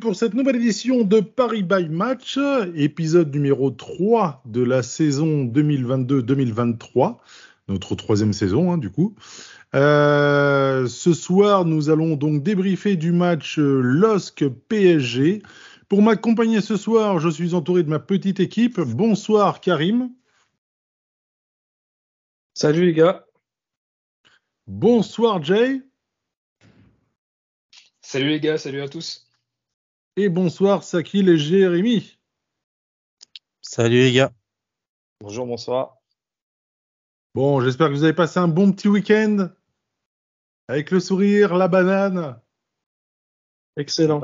pour cette nouvelle édition de Paris by Match, épisode numéro 3 de la saison 2022-2023, notre troisième saison hein, du coup. Euh, ce soir, nous allons donc débriefer du match euh, LOSC PSG. Pour m'accompagner ce soir, je suis entouré de ma petite équipe. Bonsoir Karim. Salut les gars. Bonsoir Jay. Salut les gars, salut à tous. Et bonsoir Sakil et Jérémy. Salut les gars. Bonjour, bonsoir. Bon, j'espère que vous avez passé un bon petit week-end avec le sourire, la banane. Excellent.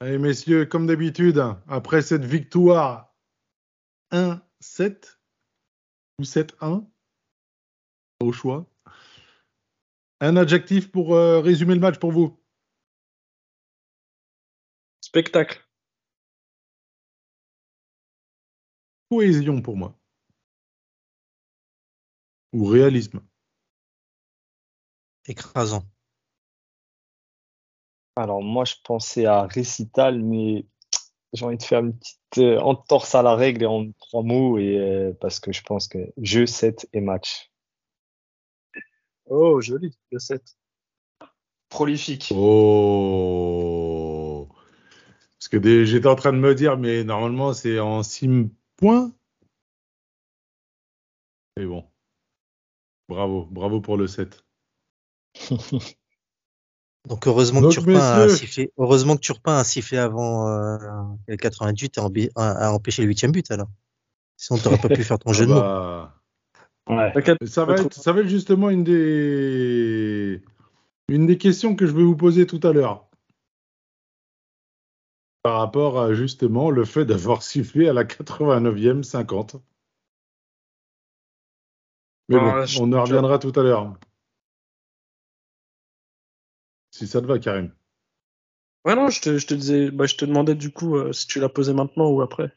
Allez messieurs, comme d'habitude, après cette victoire 1-7 ou 7-1 au choix. Un adjectif pour euh, résumer le match pour vous. Spectacle. Cohésion pour moi. Ou réalisme. Écrasant. Alors moi je pensais à récital, mais j'ai envie de faire une petite euh, entorse à la règle et en trois mots, et, euh, parce que je pense que jeu, 7 et match. Oh, joli, le 7. Prolifique. Oh Parce que j'étais en train de me dire, mais normalement c'est en 6 points. Mais bon. Bravo, bravo pour le 7. Donc heureusement Donc, que Turpin a sifflé. Heureusement que Turpin a sifflé avant euh, le 88 et a, a empêché le huitième but alors. Sinon t'aurais pas pu faire ton jeu de mots. bah, Ouais. ça, va être, ça va être justement une des, une des questions que je vais vous poser tout à l'heure. Par rapport à justement le fait d'avoir sifflé à la 89e 50. Mais bon, Ah, je- on en reviendra tout à l'heure. Si ça te va, Karim. Ouais, non, je te, je te disais, bah, je te demandais du coup euh, si tu l'as posé maintenant ou après.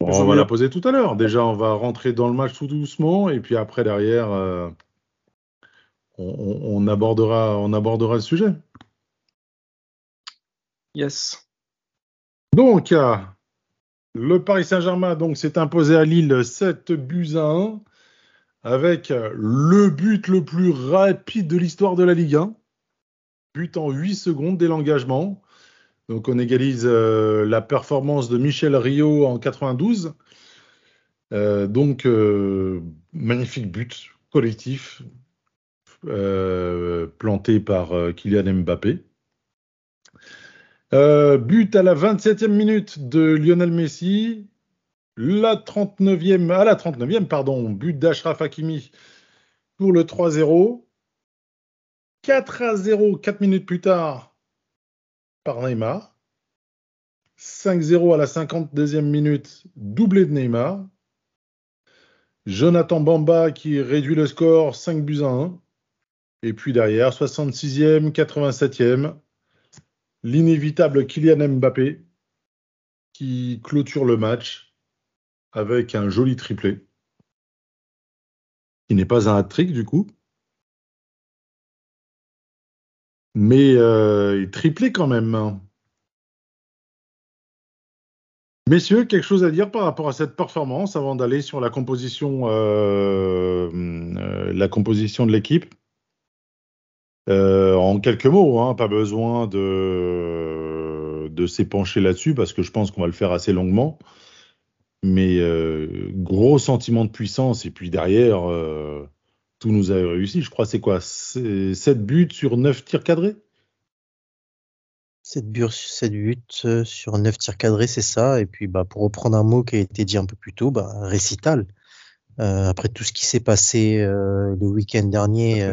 Bon, on va la poser tout à l'heure. Déjà, on va rentrer dans le match tout doucement, et puis après, derrière, euh, on, on- on abordera, on abordera le sujet. Yes. Donc, euh, le Paris Saint-Germain s'est imposé à Lille 7 buts à 1 avec euh, le but le plus rapide de l'histoire de la Ligue 1. But en 8 secondes dès l'engagement. Donc, on égalise euh, la performance de Michel Rio en 92. Euh, donc, magnifique but collectif planté par Kylian Mbappé. Euh, but à la 27e minute de Lionel Messi. La 39e, à la 39e, pardon, but d'Ashraf Hakimi pour le 3-0. 4 à 0, 4 minutes plus tard, par Neymar. 5-0 à la 52e minute, doublé de Neymar. Jonathan Bamba qui réduit le score 5 buts à 1. Et puis derrière, 66e, 87e, l'inévitable Kylian Mbappé qui clôture le match avec un joli triplé. Qui n'est pas un hat-trick du coup. Mais euh, triplé quand même. hein. Messieurs, quelque chose à dire par rapport à cette performance avant d'aller sur la composition, euh, euh, la composition de l'équipe? Euh, En quelques mots, hein, pas besoin de, de s'épancher là-dessus parce que je pense qu'on va le faire assez longuement. Mais euh, gros sentiment de puissance et puis derrière, euh, tout nous a réussi. Je crois c'est quoi? 7 buts sur 9 tirs cadrés? 7 buts, 7 buts sur 9 tirs cadrés, c'est ça. Et puis, bah, pour reprendre un mot qui a été dit un peu plus tôt, bah, récital. Après tout ce qui s'est passé le week-end dernier,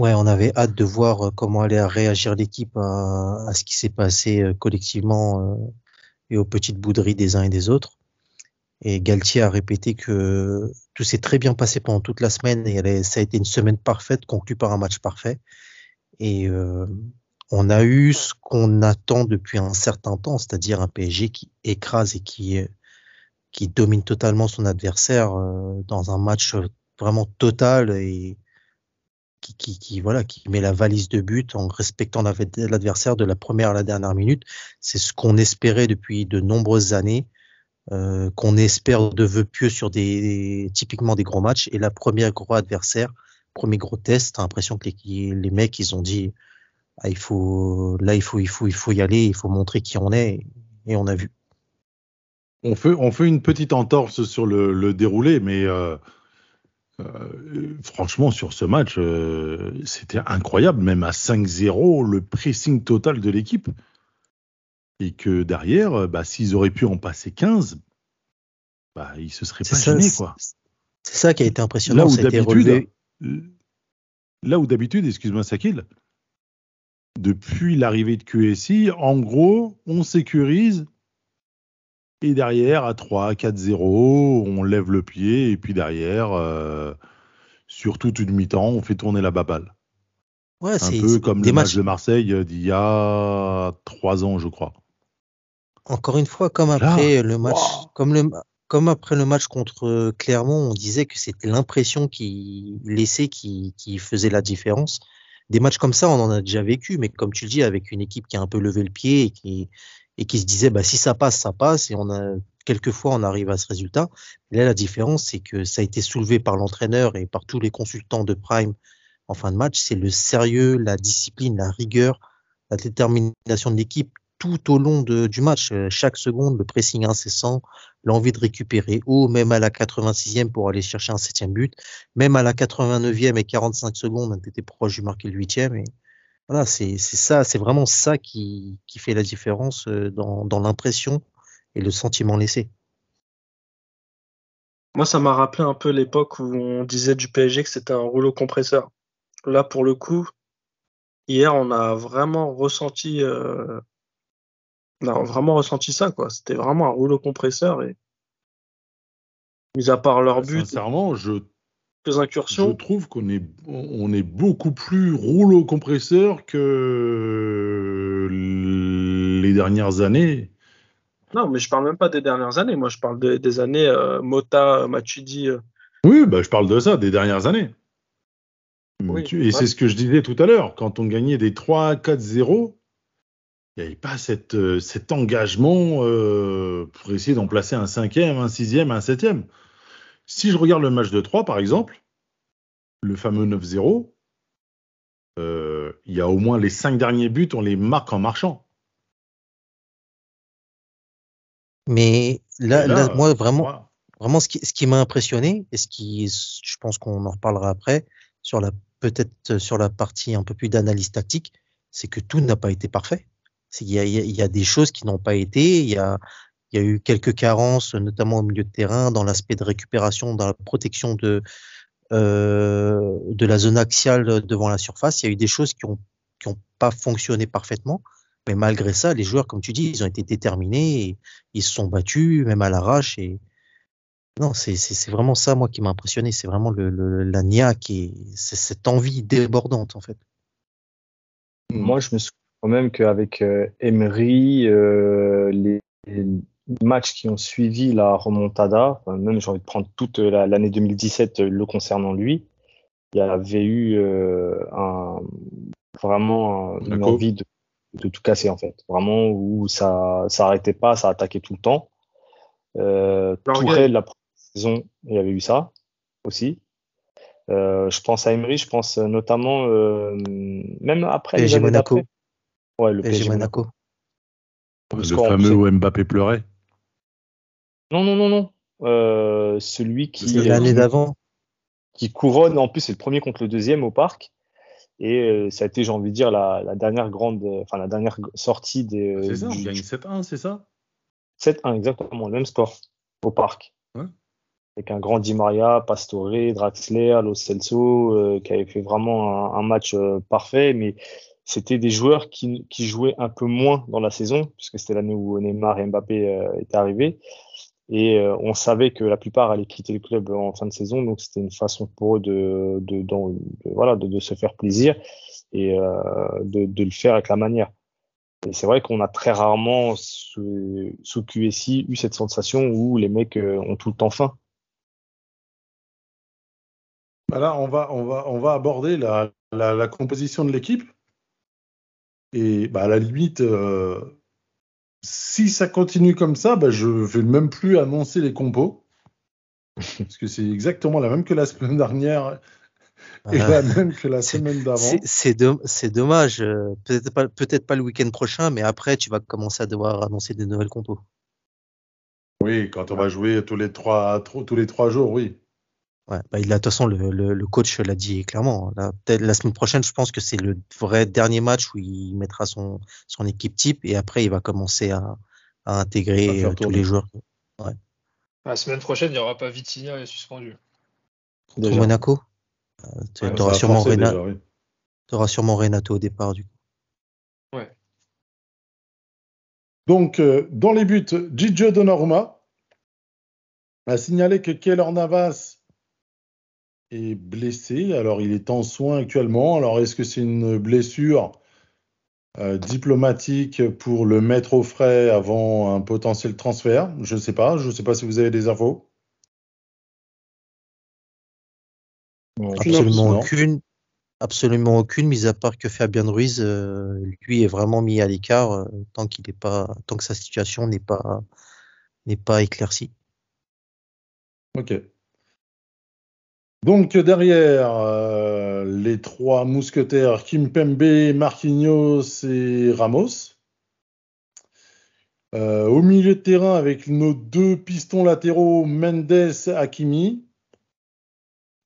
ouais, on avait hâte de voir euh, comment allait réagir l'équipe à, ce qui s'est passé euh, collectivement euh, et aux petites bouderies des uns et des autres. Et Galtier a répété que tout s'est très bien passé pendant toute la semaine et ça a été une semaine parfaite, conclue par un match parfait. Et on a eu ce qu'on attend depuis un certain temps, c'est-à-dire un PSG qui écrase et qui, qui domine totalement son adversaire dans un match vraiment total et qui, qui, qui, voilà, qui met la valise de but en respectant la- l'adversaire de la première à la dernière minute. C'est ce qu'on espérait depuis de nombreuses années, euh, qu'on espère de vœux pieux sur des typiquement des gros matchs. Et la première gros adversaire, premier gros test, t'as l'impression que les, les mecs ils ont dit ah, il faut là il faut il faut il faut y aller, il faut montrer qui on est et on a vu. On fait, on fait une petite entorse sur le, le déroulé, mais euh, euh, franchement, sur ce match, euh, c'était incroyable. Même à 5-0, le pressing total de l'équipe. Et que derrière, euh, bah, s'ils auraient pu en passer 15, bah, ils se seraient pas ça, gênés. c'est- Quoi. C'est ça qui a été impressionnant. Là où d'habitude, là où d'habitude, excuse-moi Sakil, depuis l'arrivée de QSI, en gros, on sécurise et derrière à 3, 4, 0, on lève le pied et puis derrière, euh, sur toute une mi-temps, on fait tourner la baballe. Ouais, Un c'est peu comme des le match matchs. de Marseille euh, d'il y a 3 ans, je crois. Encore une fois, comme Là, après le match, Wow. comme le, comme après le match contre Clermont, on disait que c'était l'impression qui laissait qui, qui faisait la différence. Des matchs comme ça, on en a déjà vécu, mais comme tu le dis, avec une équipe qui a un peu levé le pied et qui, et qui se disait, bah, si ça passe, ça passe, et on a, quelquefois, on arrive à ce résultat. Là, la différence, c'est que ça a été soulevé par l'entraîneur et par tous les consultants de Prime en fin de match. C'est le sérieux, la discipline, la rigueur, la détermination de l'équipe tout au long du match. Euh, Chaque seconde, le pressing incessant, l'envie de récupérer haut, même à la 86e pour aller chercher un septième but, même à la 89e et 45 secondes, on était proche du marquer le huitième. Voilà, c'est c'est ça, c'est vraiment ça qui, qui fait la différence dans, dans l'impression et le sentiment laissé. Moi, ça m'a rappelé un peu l'époque où on disait du PSG que c'était un rouleau compresseur. Là, pour le coup, hier, on a vraiment ressenti, euh, on a vraiment ressenti ça, quoi. C'était vraiment un rouleau compresseur et, mis à part leur but, Sincèrement, je Je trouve qu'on est, on est beaucoup plus rouleau compresseur que les dernières années. Non, mais je parle même pas des dernières années. Moi, je parle des, des années euh, Mota, Matuidi. euh. Oui, bah, je parle de ça, des dernières années. Oui, et ouais. c'est ce que je disais tout à l'heure. Quand on gagnait des 3 4 0 il n'y avait pas cette, euh, cet engagement euh, pour essayer d'en placer un cinquième, un sixième, un septième. Si je regarde le match de 3, par exemple, le fameux 9-0, euh, il y a au moins les cinq derniers buts, on les marque en marchant. Mais là, Et là, là, moi, vraiment, voilà. Vraiment, ce qui, ce qui m'a impressionné, et ce qui, je pense qu'on en reparlera après, sur la, peut-être sur la partie un peu plus d'analyse tactique, c'est que tout n'a pas été parfait. Y il y a- il y a des choses qui n'ont pas été, il y a, il y a eu quelques carences, notamment au milieu de terrain, dans l'aspect de récupération, dans la protection de, euh, de la zone axiale devant la surface. Il y a eu des choses qui ont, qui ont pas fonctionné parfaitement. Mais malgré ça, les joueurs, comme tu dis, ils ont été déterminés, et ils se sont battus, même à l'arrache, et, non, c'est vraiment ça, moi, qui m'a impressionné. C'est vraiment le, le, la niaque et cette envie débordante, en fait. Moi, je me souviens quand même qu'avec euh, Emery, euh, les matchs qui ont suivi la remontada, même j'ai envie de prendre toute la- l'année 2017 euh, le concernant lui, il y avait eu euh, un, vraiment un- une envie de, de tout casser en fait. Vraiment où ça ça arrêtait pas, ça attaquait tout le temps. Euh. Tourelle, la première saison, il y avait eu ça aussi. Euh, je pense à Emery, je pense notamment euh, même après les PSG Monaco. Ouais, le PSG Monaco. Le fameux où Mbappé pleurait. Non, non, non, non. Euh, celui qui, C'est L'année qui, d'avant, qui couronne, en plus, c'est le premier contre le deuxième au parc. Et euh, ça a été, j'ai envie de dire, la, la dernière grande, euh, enfin, la dernière sortie des, C'est ça, on du, gagne du 7-1, c'est ça? 7-1, exactement, le même score au parc. Ouais. Avec un grand Di Maria, Pastore, Draxler, Lo Celso, euh, qui avait fait vraiment un, un match euh, parfait, mais c'était des joueurs qui, qui jouaient un peu moins dans la saison, puisque c'était l'année où Neymar et Mbappé euh, étaient arrivés. Et euh, on savait que la plupart allaient quitter le club en fin de saison, donc c'était une façon pour eux de, voilà, de, se faire plaisir et euh, de, le faire avec la manière. Et c'est vrai qu'on a très rarement sous, QSI eu cette sensation où les mecs euh, ont tout le temps faim. Là, on va, on va, on va aborder la, composition de l'équipe. Et bah, à la limite, si ça continue comme ça, bah, je vais même plus annoncer les compos. Parce que c'est exactement la même que la semaine dernière et la même que la semaine d'avant. C'est dommage. euh, Peut-être pas, peut pas le week-end prochain, mais après, tu vas commencer à devoir annoncer des nouvelles compos. Oui, quand on va jouer tous les trois, tous les trois jours, oui. Ouais, bah, il a, de toute façon, le, le, le coach l'a dit clairement. Là, peut-être la semaine prochaine, je pense que c'est le vrai dernier match où il mettra son, son équipe type et après, il va commencer à, à intégrer euh, tous tourner. les joueurs. La semaine prochaine, il n'y aura pas Vitinha est suspendu. Déjà. Monaco, euh, tu Ouais, auras sûrement, forcé Rena- déjà, oui. t'auras sûrement Renato au départ. Du coup. Donc, euh, dans les buts, Gigio Donnarumma a signalé que Keylor Navas est blessé. Alors, il est en soins actuellement. Alors, est-ce que c'est une blessure euh, diplomatique pour le mettre au frais avant un potentiel transfert? Je ne sais pas. Je ne sais pas si vous avez des infos. Absolument aucune. Absolument aucune, mis à part que Fabien Ruiz, euh, lui, est vraiment mis à l'écart euh, tant qu'il n'est pas, tant que sa situation n'est pas, n'est pas éclaircie. Ok. Donc derrière euh, les trois mousquetaires Kimpembe, Marquinhos et Ramos. Euh, au milieu de terrain avec nos deux pistons latéraux Mendes, Hakimi.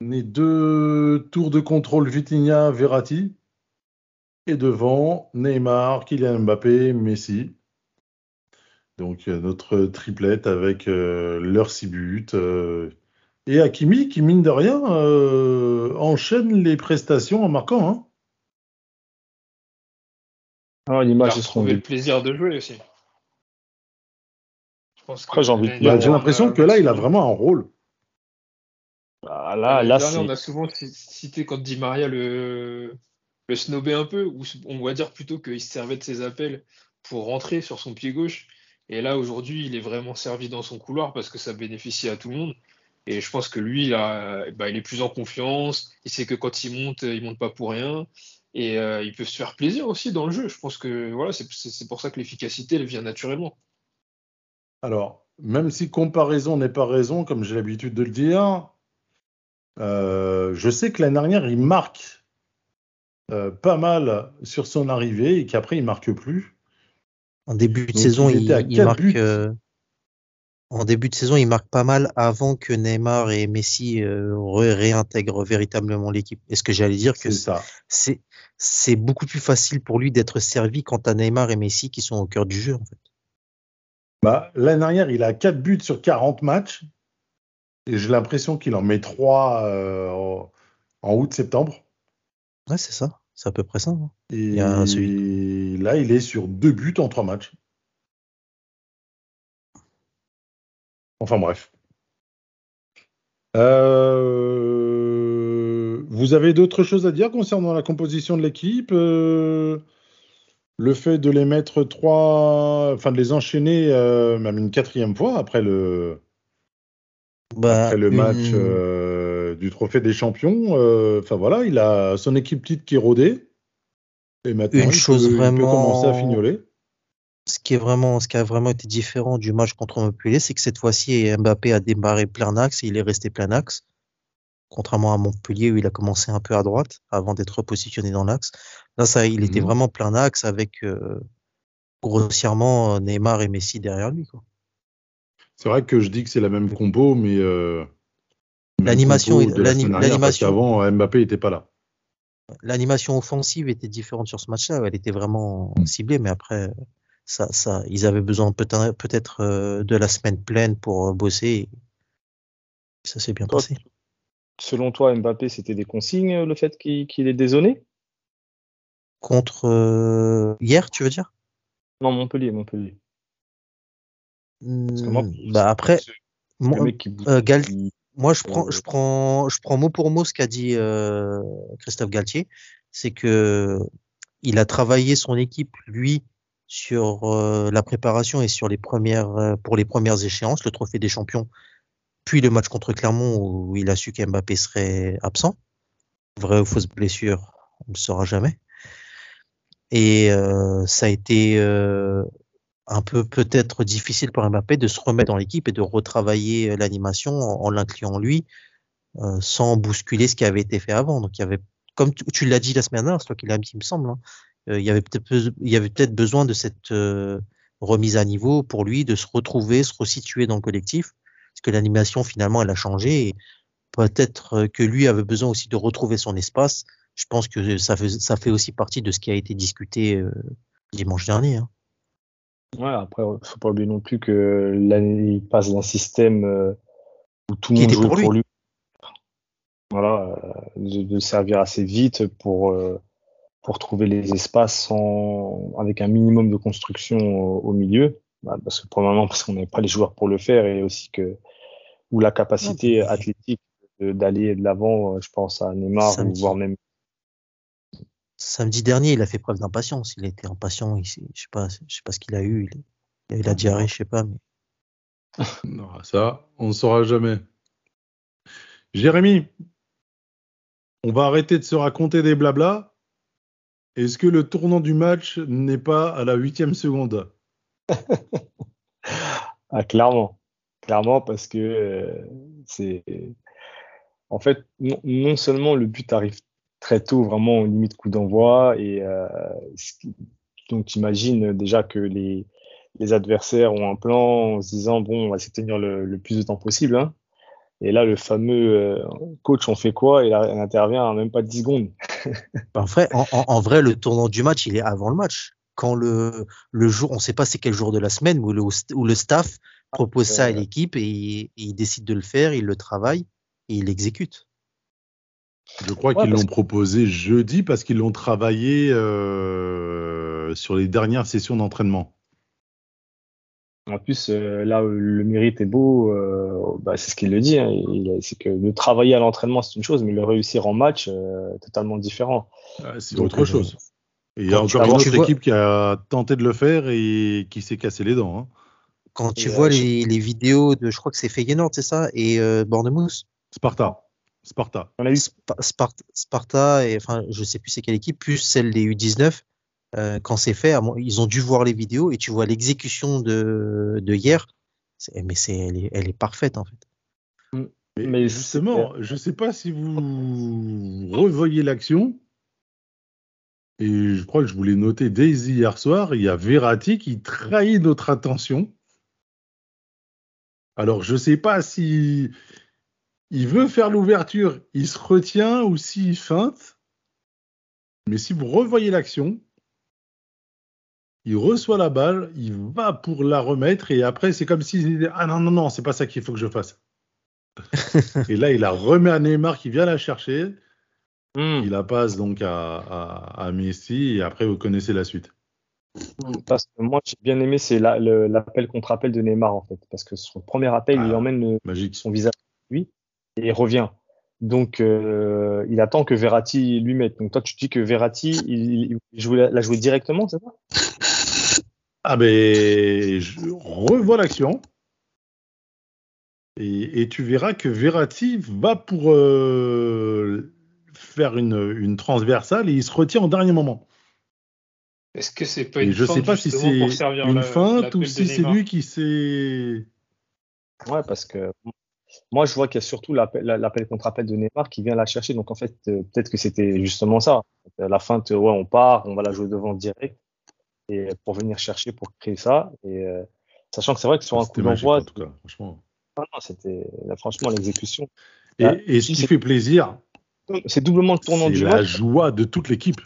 Les deux tours de contrôle Vitinha, Verratti. Et devant Neymar, Kylian Mbappé, Messi. Donc euh, notre triplette avec euh, leurs six buts. Et Hakimi qui, mine de rien, euh, enchaîne les prestations en marquant. Hein. Ah, Il l'image le plaisir de jouer aussi. Je pense que Après, j'ai envie de l'année dire- Bah, J'ai l'impression que là, il a vraiment un rôle. Ah, là, là, dernière, on a souvent ci- cité quand Di Maria le, le snobait un peu, ou on va dire plutôt qu'il se servait de ses appels pour rentrer sur son pied gauche. Et là, aujourd'hui, il est vraiment servi dans son couloir parce que ça bénéficie à tout le monde. Et je pense que lui, il, a- bah, il est plus en confiance. Il sait que quand il monte, il monte pas pour rien. Et euh, il peut se faire plaisir aussi dans le jeu. Je pense que voilà, c'est pour ça que l'efficacité, elle vient naturellement. Alors, même si comparaison n'est pas raison, comme j'ai l'habitude de le dire, euh, je sais que l'année dernière, il marque euh, pas mal sur son arrivée et qu'après, il marque plus. En début de Donc, saison, il il, était à il quatre marque. buts. Euh, en début de saison, il marque pas mal avant que Neymar et Messi euh, ré- réintègrent véritablement l'équipe. Et ce que j'allais dire que C'est beaucoup plus facile pour lui d'être servi quand t'as Neymar et Messi qui sont au cœur du jeu. En fait? Bah, l'année dernière, il a 4 buts sur 40 matchs. Et j'ai l'impression qu'il en met 3 en en août-septembre. Ouais, c'est ça. C'est à peu près ça. hein. Et y a un là, il est sur 2 buts en 3 matchs. Enfin bref. Euh, Vous avez d'autres choses à dire concernant la composition de l'équipe Euh, Le fait de les mettre trois, enfin de les enchaîner euh, même une quatrième fois après le, Bah, après le match du Trophée des Champions. Enfin voilà, il a son équipe petite qui est rodée. Et maintenant, Une il, chose peut, il peut vraiment- commencer à fignoler. Ce qui est vraiment, ce qui a vraiment été différent du match contre Montpellier, c'est que cette fois-ci, Mbappé a démarré plein axe et il est resté plein axe. Contrairement à Montpellier où il a commencé un peu à droite avant d'être positionné dans l'axe. Là, ça, il était Mhm. vraiment plein axe avec euh, grossièrement euh, Neymar et Messi derrière lui. C'est vrai que je dis que c'est la même compo, mais euh, L'animation qu'avant Mbappé n'était pas là. L'animation offensive était différente sur ce match-là. Elle était vraiment Mm. ciblée, mais après, ça, ça, ils avaient besoin peut-être euh, de la semaine pleine pour euh, bosser. Ça s'est bien Toi, passé. Selon toi, Mbappé, c'était des consignes, le fait qu'il ait dézonné? Contre euh, hier, tu veux dire? Non, Montpellier, Montpellier. que moi, Hmm, bah après, moi, euh, Gal- je prends, Euh, je prends, je prends mot pour mot ce qu'a dit euh, Christophe Galtier, c'est que il a travaillé son équipe lui sur euh, la préparation et sur les premières euh, pour les premières échéances, le trophée des champions, puis le match contre Clermont où il a su qu'Mbappé serait absent. Vraie ou fausse blessure, on ne le saura jamais. Et euh, ça a été un peu peut-être difficile pour Mbappé de se remettre dans l'équipe et de retravailler l'animation en, l'incluant lui, sans bousculer ce qui avait été fait avant. Donc il y avait, comme tu, l'as dit la semaine dernière, c'est toi qui l'as dit, il me semble, hein, il y avait peut-être be- il y avait peut-être besoin de cette euh, remise à niveau pour lui, de se retrouver, se resituer dans le collectif, parce que l'animation finalement elle a changé. Et peut-être euh, que lui avait besoin aussi de retrouver son espace. Je pense que ça fait, ça fait aussi partie de ce qui a été discuté euh, dimanche dernier. hein. Ouais, après, faut pas oublier non plus que là, il passe d'un système euh, où tout le monde jouait pour lui. lui. Voilà, euh, de, de servir assez vite pour, euh, pour trouver les espaces sans, avec un minimum de construction au, au milieu. Bah, parce que probablement parce qu'on n'avait pas les joueurs pour le faire et aussi que ou la capacité athlétique d'aller de l'avant, euh, je pense à Neymar ou Samedi. voire même Samedi dernier, il a fait preuve d'impatience. Il était impatient. Il, je sais pas, je sais pas ce qu'il a eu. Il, il a eu la diarrhée, je sais pas. Mais... Non, ça, on ne saura jamais. Jérémy, on va arrêter de se raconter des blablas. Est-ce que le tournant du match n'est pas à la huitième seconde? Ah, clairement. Clairement, parce que euh, c'est. En fait, non, seulement le but arrive très tôt, vraiment au limite coup d'envoi, et euh, donc t'imagines déjà que les, adversaires ont un plan en se disant bon, on va de tenir le, le plus de temps possible. hein. Et là, le fameux euh, coach, on fait quoi? Il, a- il intervient en même pas 10 secondes. En vrai, en, vrai, le tournant du match, il est avant le match. Quand le, le jour, on ne sait pas c'est quel jour de la semaine où le, où le staff propose ça à l'équipe et, il- et il décide de le faire, il le travaille et il l'exécute. Je crois Ouais, qu'ils l'ont proposé jeudi parce qu'ils l'ont travaillé euh, sur les dernières sessions d'entraînement. En plus, euh, là où le mérite est beau, euh, bah, c'est ce qu'il le dit. hein, c'est que de travailler à l'entraînement, c'est une chose, mais le réussir en match, euh, totalement différent. Ah, C'est autre chose. Il y a encore une autre vois- équipe qui a tenté de le faire et qui s'est cassé les dents. hein. Quand tu Et, vois euh, je- les, les vidéos de, je crois que c'est Feyenoord, c'est ça, et euh, Bournemouth, Sparta. Sparta. On a eu Spa- Spart- Sparta, et enfin, je sais plus c'est quelle équipe, plus celle des U19, euh, quand c'est fait, ils ont dû voir les vidéos et tu vois l'exécution de, de hier. C'est- Mais c'est, elle est, elle est parfaite en fait. Mais, Mais justement, je ne sais pas si vous revoyez l'action. Et je crois que je voulais noter dès hier soir, il y a Verratti qui trahit notre attention. Alors, je ne sais pas si il veut faire l'ouverture, il se retient ou s'il feinte. Mais si vous revoyez l'action, il reçoit la balle, il va pour la remettre et après c'est comme s'il disait ah non non non c'est pas ça qu'il faut que je fasse. et là il la remet à Neymar qui vient la chercher, Hmm, il la passe donc à, à, à Messi et après vous connaissez la suite. parce que moi, j'ai bien aimé, c'est la- l'appel contre appel de Neymar, en fait. Parce que son premier appel, il Ah. emmène le- son visage lui et il revient. Donc, euh, il attend que Verratti lui mette. Donc, toi, tu dis que Verratti, il, il jouait- l'a joué directement, c'est ça? Ah ben je revois l'action et, et tu verras que Verratti va pour euh, faire une, une transversale et il se retient au dernier moment. Est-ce que c'est pas Et une je sais feinte pas si c'est une la- feinte ou si c'est lui qui s'est Ouais, parce que moi, je vois qu'il y a surtout l'appel la- l'appel contre appel de Neymar qui vient la chercher. Donc, en fait, euh, peut-être que c'était justement ça. À la fin, ouais, on part, on va la jouer devant direct et pour venir chercher pour créer ça. Et euh, sachant que c'est vrai que sur un coup d'envoi, en tout cas, franchement. ah non, c'était franchement l'exécution. Et, et ce qui c'est- fait plaisir, C'est doublement le tournant c'est du la match. joie de toute l'équipe.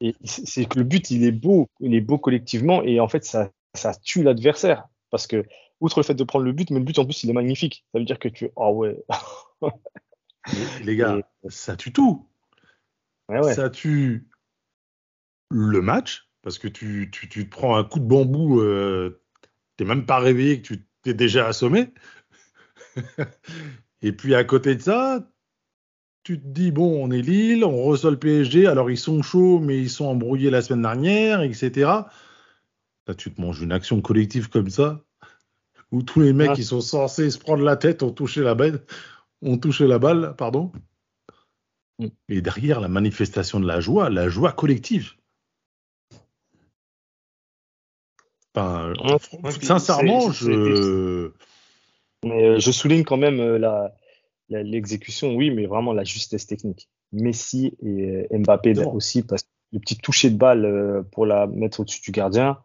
Et c'est c'est que le but, il est beau, il est beau collectivement, et en fait, ça, ça tue l'adversaire. Parce que, outre le fait de prendre le but, mais le but en plus, il est magnifique. Ça veut dire que tu. Ah ouais. Les, gars, ça tue tout. ouais, ouais. Ça tue le match, parce que tu, tu, tu te prends un coup de bambou, euh, t'es même pas réveillé, que tu t'es déjà assommé. Et puis à côté de ça, tu te dis, bon, on est Lille, on reçoit le PSG, alors ils sont chauds, mais ils sont embrouillés la semaine dernière, etc. Là, tu te manges une action collective comme ça, où tous les mecs Ah. qui sont censés se prendre la tête ont touché la balle, ont touché la balle, pardon. Mm. Et derrière, la manifestation de la joie, la joie collective. Enfin, Ouais, fr- ouais, sincèrement, je. Mais euh, je souligne quand même euh, la, l'exécution, oui, mais vraiment la justesse technique. Messi et euh, Mbappé aussi, parce que le petit toucher de balle euh, pour la mettre au-dessus du gardien,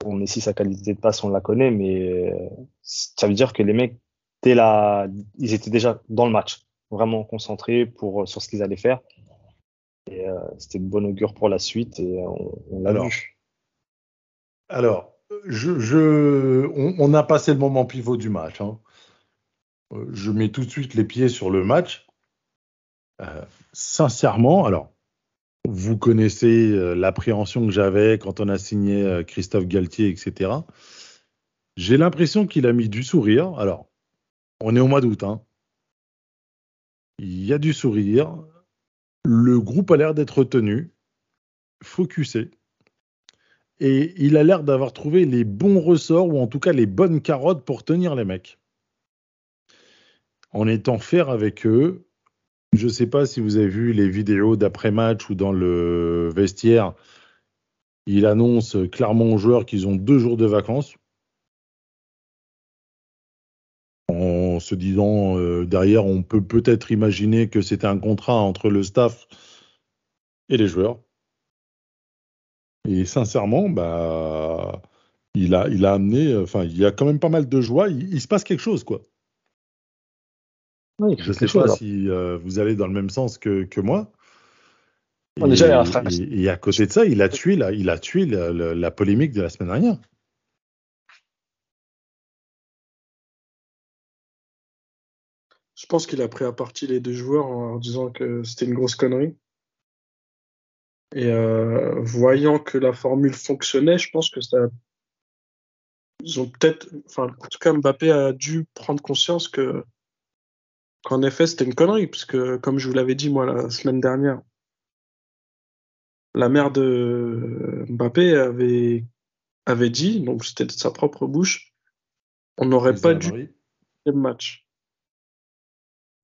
bon, Messi, sa qualité de passe, on la connaît, mais euh, ça veut dire que les mecs, dès la, ils étaient déjà dans le match, vraiment concentrés pour, sur ce qu'ils allaient faire. Et euh, c'était de bon augure pour la suite, et on, on l'a Alors, vu. Alors, je, je, on, on a passé le moment pivot du match. hein. Euh, Je mets tout de suite les pieds sur le match. Euh, sincèrement, alors, vous connaissez euh, l'appréhension que j'avais quand on a signé euh, Christophe Galtier, etc. J'ai l'impression qu'il a mis du sourire. Alors, on est au mois d'août. hein. Il y a du sourire. Le groupe a l'air d'être tenu, focusé. Et il a l'air d'avoir trouvé les bons ressorts, ou en tout cas les bonnes carottes pour tenir les mecs. En étant faire avec eux, je ne sais pas si vous avez vu les vidéos d'après-match ou dans le vestiaire, il annonce clairement aux joueurs qu'ils ont deux jours de vacances. En se disant, euh, derrière, on peut peut-être imaginer que c'était un contrat entre le staff et les joueurs. Et sincèrement, bah, il a, amené, enfin, il y a quand même pas mal de joie. Il, il se passe quelque chose, quoi. Il Je ne sais chose, pas hein. si euh, vous allez dans le même sens que, que moi. Est déjà la phrase. et, et à côté de ça, il a tué la, il a tué la, la- la polémique de la semaine dernière. Je pense qu'il a pris à partie les deux joueurs en leur disant que c'était une grosse connerie. Et euh, voyant que la formule fonctionnait, je pense que ça. Ils ont peut-être. Enfin, en tout cas, Mbappé a dû prendre conscience que qu'en effet, c'était une connerie. Puisque, comme je vous l'avais dit, moi, la semaine dernière, la mère de Mbappé avait, avait dit, donc c'était de sa propre bouche, on n'aurait pas dû deuxième match.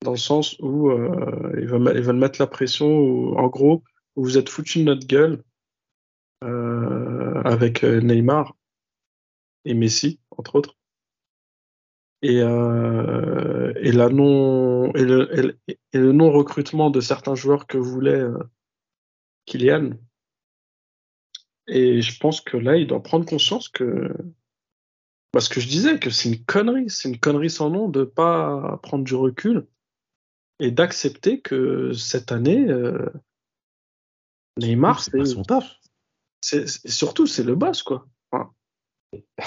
Dans le sens où euh, ils, veulent, ils veulent mettre la pression, où, en gros, vous êtes foutu de notre gueule euh, avec euh, Neymar et Messi, entre autres. Et, euh, et, la non, et, le, et le- et le non-recrutement de certains joueurs que voulait euh, Kylian. Et je pense que là, il doit prendre conscience que parce que je disais que c'est une connerie, c'est une connerie sans nom de pas prendre du recul et d'accepter que cette année, euh, Neymar, c'est son taf. c'est- surtout c'est le boss quoi. Enfin,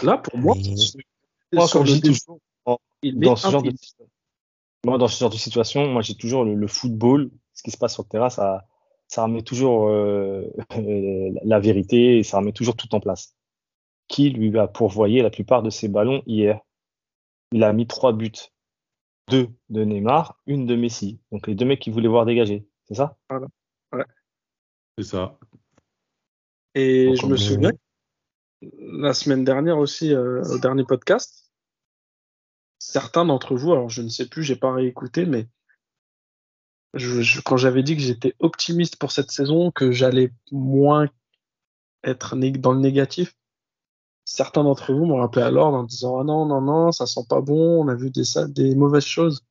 là pour moi, Moi, comme je dis toujours, il dans ce genre de impliqué. moi dans ce genre de situation, moi j'ai toujours le, le football, ce qui se passe sur le terrain, ça ça remet toujours euh, la vérité et ça remet toujours tout en place. Qui lui a pourvoyé la plupart de ses ballons hier? Il a mis trois buts, deux de Neymar, une de Messi. Donc les deux mecs qui voulaient voir dégager, c'est ça? C'est ça. Et Donc, je me souviens la semaine dernière aussi euh, au dernier podcast, certains d'entre vous, alors je ne sais plus, j'ai pas réécouté, mais je, je- quand j'avais dit que j'étais optimiste pour cette saison, que j'allais moins être dans le négatif, certains d'entre vous m'ont rappelé à l'ordre en disant ah non non non ça sent pas bon, on a vu des des mauvaises choses,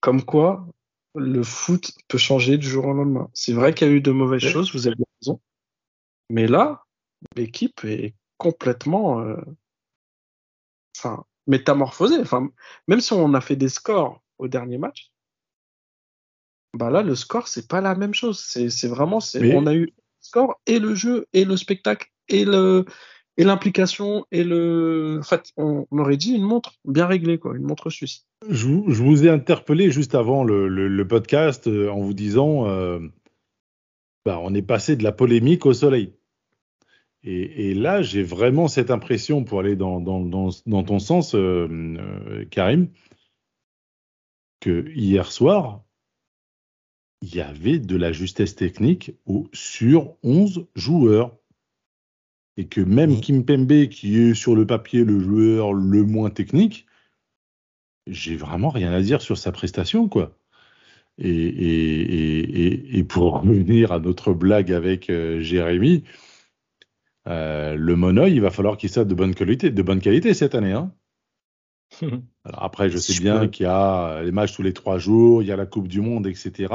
comme quoi le foot peut changer du jour au lendemain. C'est vrai qu'il y a eu de mauvaises Ouais. choses, vous avez raison, mais là l'équipe est complètement euh, enfin métamorphosée. Enfin même si on a fait des scores au dernier match bah là, le score, c'est pas la même chose. C'est vraiment, Mais- on a eu le score et le jeu et le spectacle et le et l'implication et le. En fait, on, on aurait dit une montre bien réglée, quoi, une montre suisse. Je, vous- je vous ai interpellé juste avant le, le- le podcast euh, en vous disant euh, bah, on est passé de la polémique au soleil. Et, et là, j'ai vraiment cette impression, pour aller dans, dans, dans, dans ton sens, euh, euh, Karim, que hier soir, il y avait de la justesse technique au, sur 11 joueurs. Et que même. Kim Pembe, qui est sur le papier le joueur le moins technique, j'ai vraiment rien à dire sur sa prestation, quoi. Et, et, et, et- et pour revenir à notre blague avec euh, Jérémy, euh, le monoï, il va falloir qu'il soit de bonne qualité, de bonne qualité cette année. Hein. Alors après, je sais je bien qu'il y a les matchs tous les trois jours, il y a la Coupe du Monde, etc.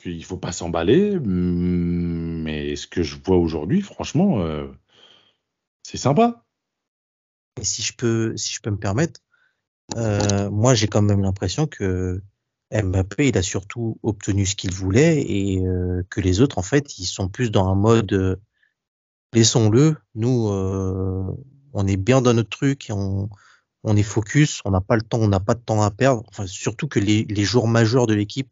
Qu'il faut pas s'emballer, mais ce que je vois aujourd'hui, franchement, euh, c'est sympa. Et si je peux, si je peux me permettre, euh, moi j'ai quand même l'impression que Mbappé il a surtout obtenu ce qu'il voulait et euh, que les autres en fait ils sont plus dans un mode euh, laissons-le, nous euh, on est bien dans notre truc, on, est focus, on n'a pas le temps, on n'a pas de temps à perdre. Surtout que les, joueurs majeurs de l'équipe,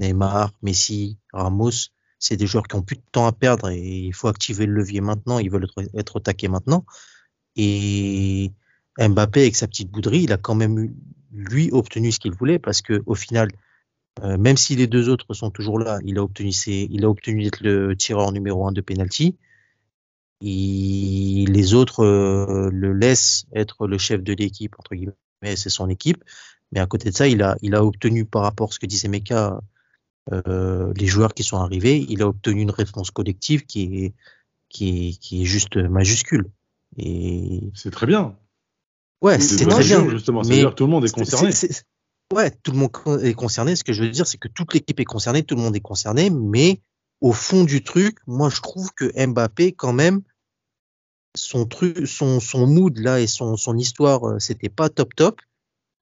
Neymar, Messi, Ramos, c'est des joueurs qui ont plus de temps à perdre et il faut activer le levier maintenant, ils veulent être, être attaqués maintenant. Et Mbappé, avec sa petite bouderie, il a quand même lui, obtenu ce qu'il voulait parce que au final, euh, même si les deux autres sont toujours là, il a obtenu ses, il a obtenu d'être le tireur numéro un de penalty. Et les autres euh, le laissent être le chef de l'équipe entre guillemets, c'est son équipe. Mais à côté de ça, il a, il a obtenu par rapport à ce que disait Meka, euh, les joueurs qui sont arrivés, il a obtenu une réponse collective qui est, qui est, qui est juste majuscule. Et C'est très bien. ouais, C'est très bien. justement. mais C'est-à-dire que tout le monde est concerné. c'est- Ouais, tout le monde est concerné. Ce que je veux dire, c'est que toute l'équipe est concernée, tout le monde est concerné, mais au fond du truc, moi, je trouve que Mbappé, quand même, son truc, son, son mood là et son, son histoire, euh, c'était pas top top.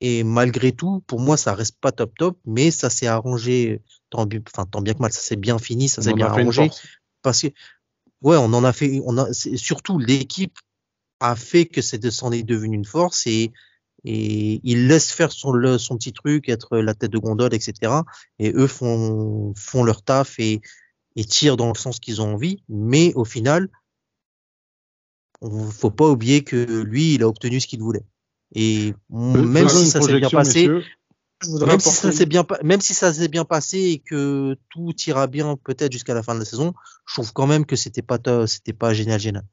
Et malgré tout, pour moi, ça reste pas top top, mais ça s'est arrangé, tant, bi- enfin, tant bien que mal, ça s'est bien fini, ça s'est en bien arrangé parce que ouais, on en a fait, on a, surtout l'équipe a fait que c'est de s'en est devenu une force et et il laisse faire son le- son petit truc, être la tête de gondole, etc. Et eux font font leur taf et et tirent dans le sens qu'ils ont envie, mais au final, on faut pas oublier que lui, il a obtenu ce qu'il voulait. Et même si ça s'est bien passé, messieurs. Même si ça s'est bien, pa- même si ça s'est bien passé et que tout ira bien peut-être jusqu'à la fin de la saison, je trouve quand même que c'était pas, to- c'était pas génial, génial.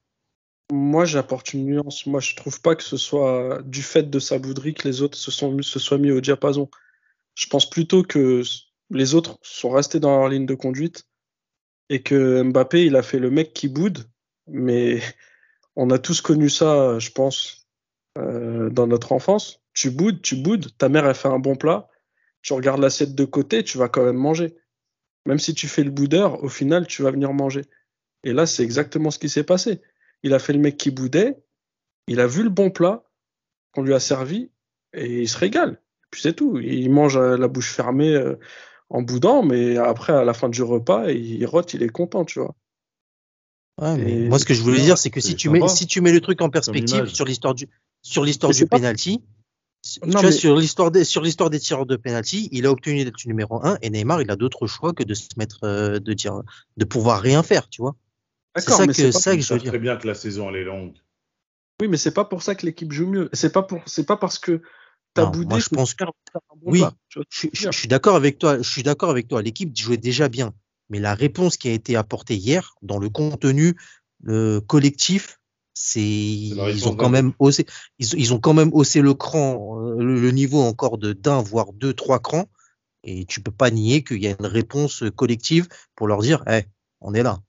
Moi, j'apporte une nuance. Moi, je trouve pas que ce soit du fait de sa bouderie que les autres se, sont, se soient mis au diapason. Je pense plutôt que les autres sont restés dans leur ligne de conduite et que Mbappé, il a fait le mec qui boude. Mais on a tous connu ça, je pense, euh, dans notre enfance. Tu boudes, tu boudes. Ta mère, elle fait un bon plat. Tu regardes l'assiette de côté, tu vas quand même manger. Même si tu fais le boudeur, au final, tu vas venir manger. Et là, c'est exactement ce qui s'est passé. Il a fait le mec qui boudait, il a vu le bon plat qu'on lui a servi et il se régale. Puis c'est tout. Il mange euh, la bouche fermée euh, en boudant, mais après, à la fin du repas, il rote, il est content, tu vois. Ouais, mais Et moi, ce que je voulais dire, c'est que si tu mets, si tu mets le truc en perspective sur l'histoire du, sur l'histoire Mais du penalty, tu vois, mais- sur l'histoire des, sur l'histoire des tireurs de penalty, il a obtenu d'être numéro un et Neymar, il a d'autres choix que de se mettre, euh, de dire, de pouvoir rien faire, tu vois. C'est D'accord, ça mais que, ça que je veux dire. très bien que la saison elle est longue. Oui, mais c'est pas pour ça que l'équipe joue mieux. C'est pas pour, c'est pas parce que t'as boudé moi, je que pense bon Oui, je suis d'accord avec toi. Je suis d'accord avec toi. L'équipe jouait déjà bien, mais la réponse qui a été apportée hier dans le contenu euh, collectif, c'est ils ont quand même haussé, ils, ils ont quand même haussé le cran, euh, le, le niveau encore de d'un voire deux trois crans. Et tu peux pas nier qu'il y a une réponse collective pour leur dire, eh, on est là.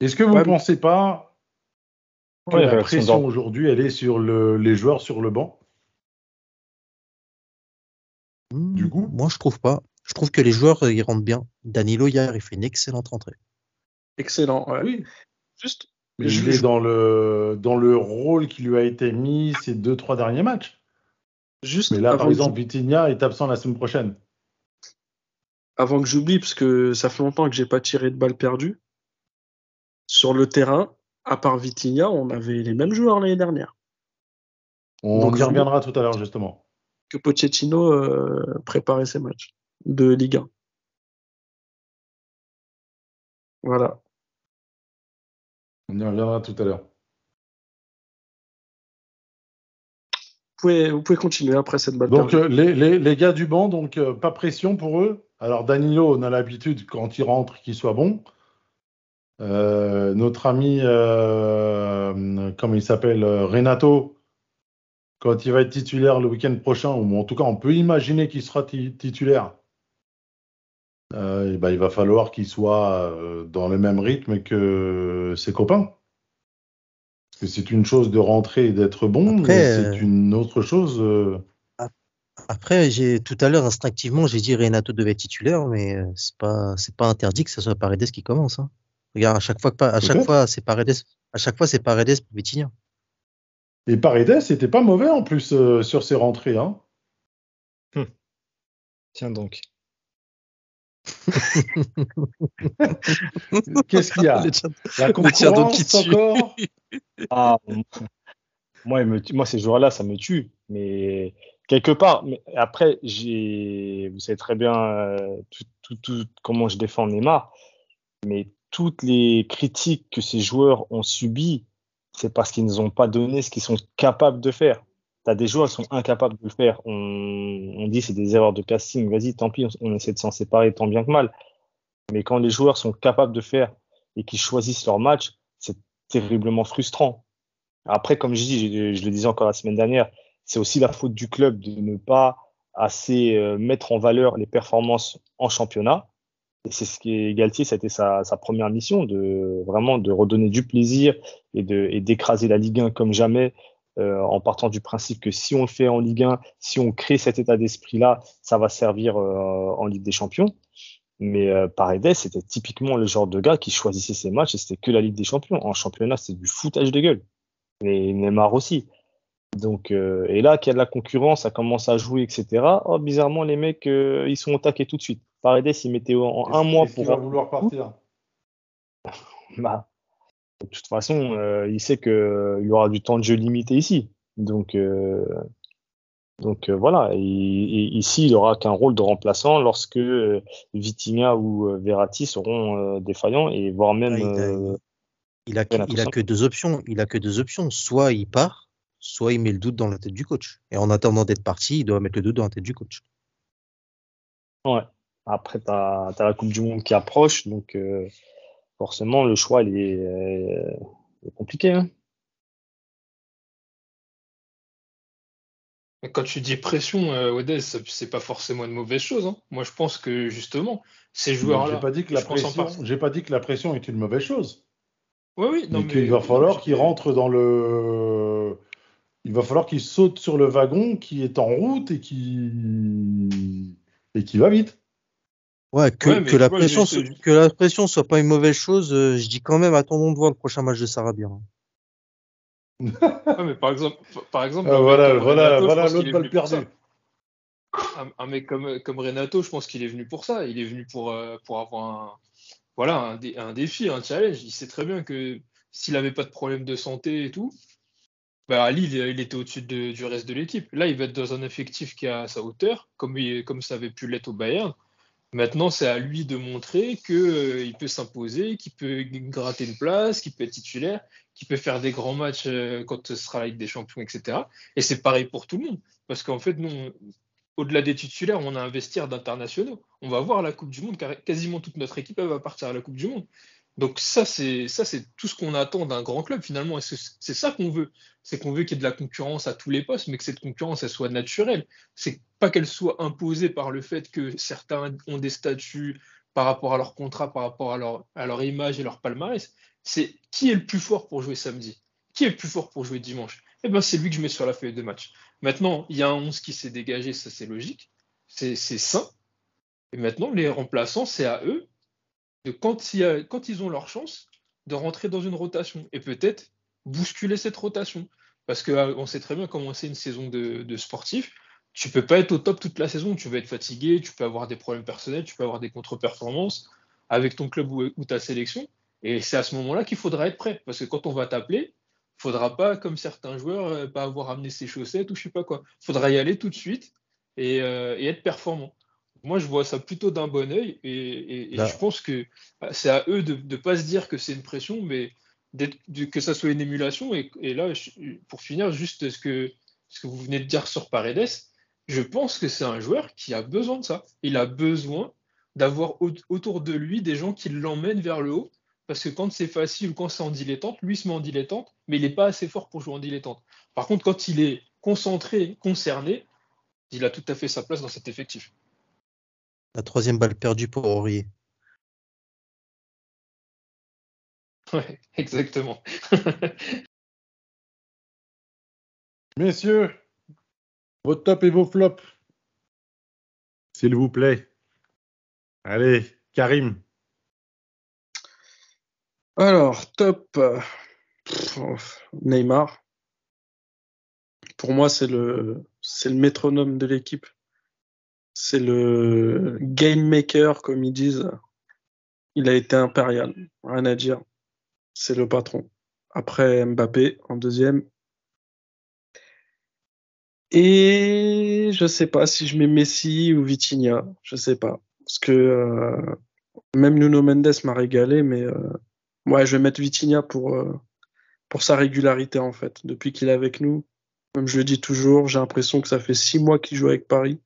Est-ce que vous Ouais, ne pensez pas que Ouais, la pression aujourd'hui elle est sur le- les joueurs sur le banc? Du Hmm, coup? moi je trouve pas. Je trouve que les joueurs euh, ils rentrent bien. Danilo hier, il fait une excellente rentrée. Excellent. ouais. Oui. Juste, Mais Je- il est dans le, dans le rôle qui lui a été mis ces deux, trois derniers matchs. juste Mais là, par exemple, Vitinha est absent la semaine prochaine. avant que j'oublie, parce que ça fait longtemps que j'ai pas tiré de balle perdue. Sur le terrain, à part Vitinha, on avait les mêmes joueurs l'année dernière. On Donc, y reviendra tout à l'heure, justement. Que Pochettino euh, préparait ses matchs de Ligue 1. Voilà. On y reviendra tout à l'heure. Vous pouvez, vous pouvez continuer après cette balle Donc, euh, les, les- les gars du banc, donc euh, pas pression pour eux. Alors, Danilo, on a l'habitude, quand il rentre, qu'il soit bon. Euh, notre ami, euh, comment il s'appelle, Renato, quand il va être titulaire le week-end prochain, ou en tout cas, on peut imaginer qu'il sera ti- titulaire. Euh, eh ben, il va falloir qu'il soit euh, dans le même rythme que ses copains. Parce que c'est une chose de rentrer et d'être bon, Après, mais euh, c'est une autre chose. euh, Après, j'ai tout à l'heure instinctivement, j'ai dit Renato devait être titulaire, mais euh, c'est pas c'est pas interdit que ce soit Paredes qui commence. Hein. Regarde, à chaque fois que pa- à chaque Peut-être. fois c'est Paredes, à chaque fois c'est Paredes pour Vitinha. Et Paredes c'était pas mauvais en plus euh, sur ses rentrées. Hein. Tiens donc. Qu'est-ce qu'il y a La concurrence encore Ah, moi, il me tue- moi, ces joueurs-là, ça me tue. Mais quelque part, mais après, j'ai, vous savez très bien euh, tout, tout- tout- comment je défends Neymar, mais toutes les critiques que ces joueurs ont subies, c'est parce qu'ils ne ont pas donné ce qu'ils sont capables de faire. Tu as des joueurs qui sont incapables de le faire. On, on dit c'est des erreurs de casting. Vas-y, tant pis, on, essaie de s'en séparer tant bien que mal. Mais quand les joueurs sont capables de faire et qu'ils choisissent leur match, c'est terriblement frustrant. Après, comme je dis, je, le disais encore la semaine dernière, c'est aussi la faute du club de ne pas assez euh, mettre en valeur les performances en championnat. Et c'est ce qui est Galtier, c'était sa, sa première mission, de vraiment de redonner du plaisir et et d'écraser la Ligue 1 comme jamais, euh, en partant du principe que si on le fait en Ligue 1, si on crée cet état d'esprit-là, ça va servir euh, en Ligue des Champions. Mais euh, Paredes, c'était typiquement le genre de gars qui choisissait ses matchs et c'était que la Ligue des Champions. En championnat, c'était du foutage de gueule. Et Neymar aussi. Donc, et là, qu'il y a de la concurrence, ça commence à jouer, etc. Oh, bizarrement, les mecs, ils sont au taquet tout de suite. Paredes, il mettait en, en un mois pour. qu'il va vouloir partir? Bah, de toute façon, euh, il sait que il y aura du temps de jeu limité ici. Donc, euh, donc euh, voilà. Et, et ici, il aura qu'un rôle de remplaçant lorsque euh, Vitinha ou euh, Verratti seront euh, défaillants et voire même. Ah, il a- euh, Il a, que- Renato il a Santos. que deux options. Il a que deux options. Soit il part, soit il met le doute dans la tête du coach. Et en attendant d'être parti, il doit mettre le doute dans la tête du coach. Ouais. Après, tu as, la Coupe du Monde qui approche, donc euh, forcément, le choix, il est, euh, il est compliqué. Hein. Mais Quand tu dis pression, euh, Odez, c'est pas forcément une mauvaise chose. hein. Moi, je pense que justement, ces joueurs-là. J'ai pas dit que la pression. J'ai pas dit que la pression est une mauvaise chose. Oui, oui, non, mais mais qu'il va falloir j'ai- qu'il rentre dans le. Il va falloir qu'il saute sur le wagon qui est en route et qui et qui va vite. Ouais, que, Ouais, mais que, la vois, pression, j'ai- so- que la pression soit pas une mauvaise chose, euh, je dis quand même attendons de voir le prochain match de Sarabia. Ouais, mais par exemple, par exemple, Ah, un mec voilà, comme voilà, Renato, je voilà pense qu'il l'autre est balle venu pour perdue. ça. Un, un mec comme, comme Renato, je pense qu'il est venu pour ça. Il est venu pour, euh, pour avoir un, voilà, un, dé- un défi, un challenge. Il sait très bien que s'il n'avait pas de problème de santé et tout, bah, à Lille, il était au-dessus de- du reste de l'équipe. Là, il va être dans un effectif qui est à sa hauteur, comme, il- comme ça avait pu l'être au Bayern. Maintenant, c'est à lui de montrer qu'il peut s'imposer, qu'il peut gratter une place, qu'il peut être titulaire, qu'il peut faire des grands matchs euh, quand ce sera la des Champions, etc. Et c'est pareil pour tout le monde. Parce qu'en fait, nous, au-delà des titulaires, on a un vestiaire d'internationaux. On va voir la Coupe du Monde, car quasiment toute notre équipe va partir à la Coupe du Monde. Donc ça, c'est ça, c'est tout ce qu'on attend d'un grand club finalement. Et c'est ça qu'on veut. C'est qu'on veut qu'il y ait de la concurrence à tous les postes, mais que cette concurrence, elle soit naturelle. C'est pas qu'elle soit imposée par le fait que certains ont des statuts par rapport à leur contrat, par rapport à leur, à leur image et leur palmarès. C'est qui est le plus fort pour jouer samedi? Qui est le plus fort pour jouer dimanche? Eh ben, c'est lui que je mets sur la feuille de match. Maintenant, il y a un 11 qui s'est dégagé, ça c'est logique, c'est sain. Et maintenant, les remplaçants, c'est à eux de quand, il ils ont leur chance de rentrer dans une rotation et peut-être bousculer cette rotation. Parce qu'on sait très bien comment c'est une saison de, sportif. Tu peux pas être au top toute la saison, tu vas être fatigué, tu peux avoir des problèmes personnels, tu peux avoir des contre-performances avec ton club ou, ta sélection. Et c'est à ce moment-là qu'il faudra être prêt. Parce que quand on va t'appeler, faudra pas, comme certains joueurs, euh, pas avoir amené ses chaussettes ou je sais pas quoi. faudra y aller tout de suite et, euh, et être performant. Moi, je vois ça plutôt d'un bon œil et, et- et Là. je pense que bah, c'est à eux de ne pas se dire que c'est une pression, mais que ça soit une émulation. Et, là, pour finir, juste ce que, ce que vous venez de dire sur Paredes, je pense que c'est un joueur qui a besoin de ça. Il a besoin d'avoir autour de lui des gens qui l'emmènent vers le haut. Parce que quand c'est facile ou quand c'est en dilettante, lui se met en dilettante, mais il n'est pas assez fort pour jouer en dilettante. Par contre, quand il est concentré, concerné, il a tout à fait sa place dans cet effectif. La troisième balle perdue pour Aurier. Ouais, exactement. Messieurs, vos top et vos flops. S'il vous plaît. Allez, Karim. Alors, top. Neymar. Pour moi, c'est le, c'est le métronome de l'équipe. C'est le game maker, comme ils disent. Il a été impérial. Rien à dire c'est le patron. Après Mbappé en deuxième. Et je sais pas si je mets Messi ou Vitinha, je sais pas. Parce que euh, même Nuno Mendes m'a régalé, mais euh, ouais, je vais mettre Vitinha pour, euh, pour sa régularité en fait. Depuis qu'il est avec nous, comme je le dis toujours, j'ai l'impression que ça fait six mois qu'il joue avec Paris.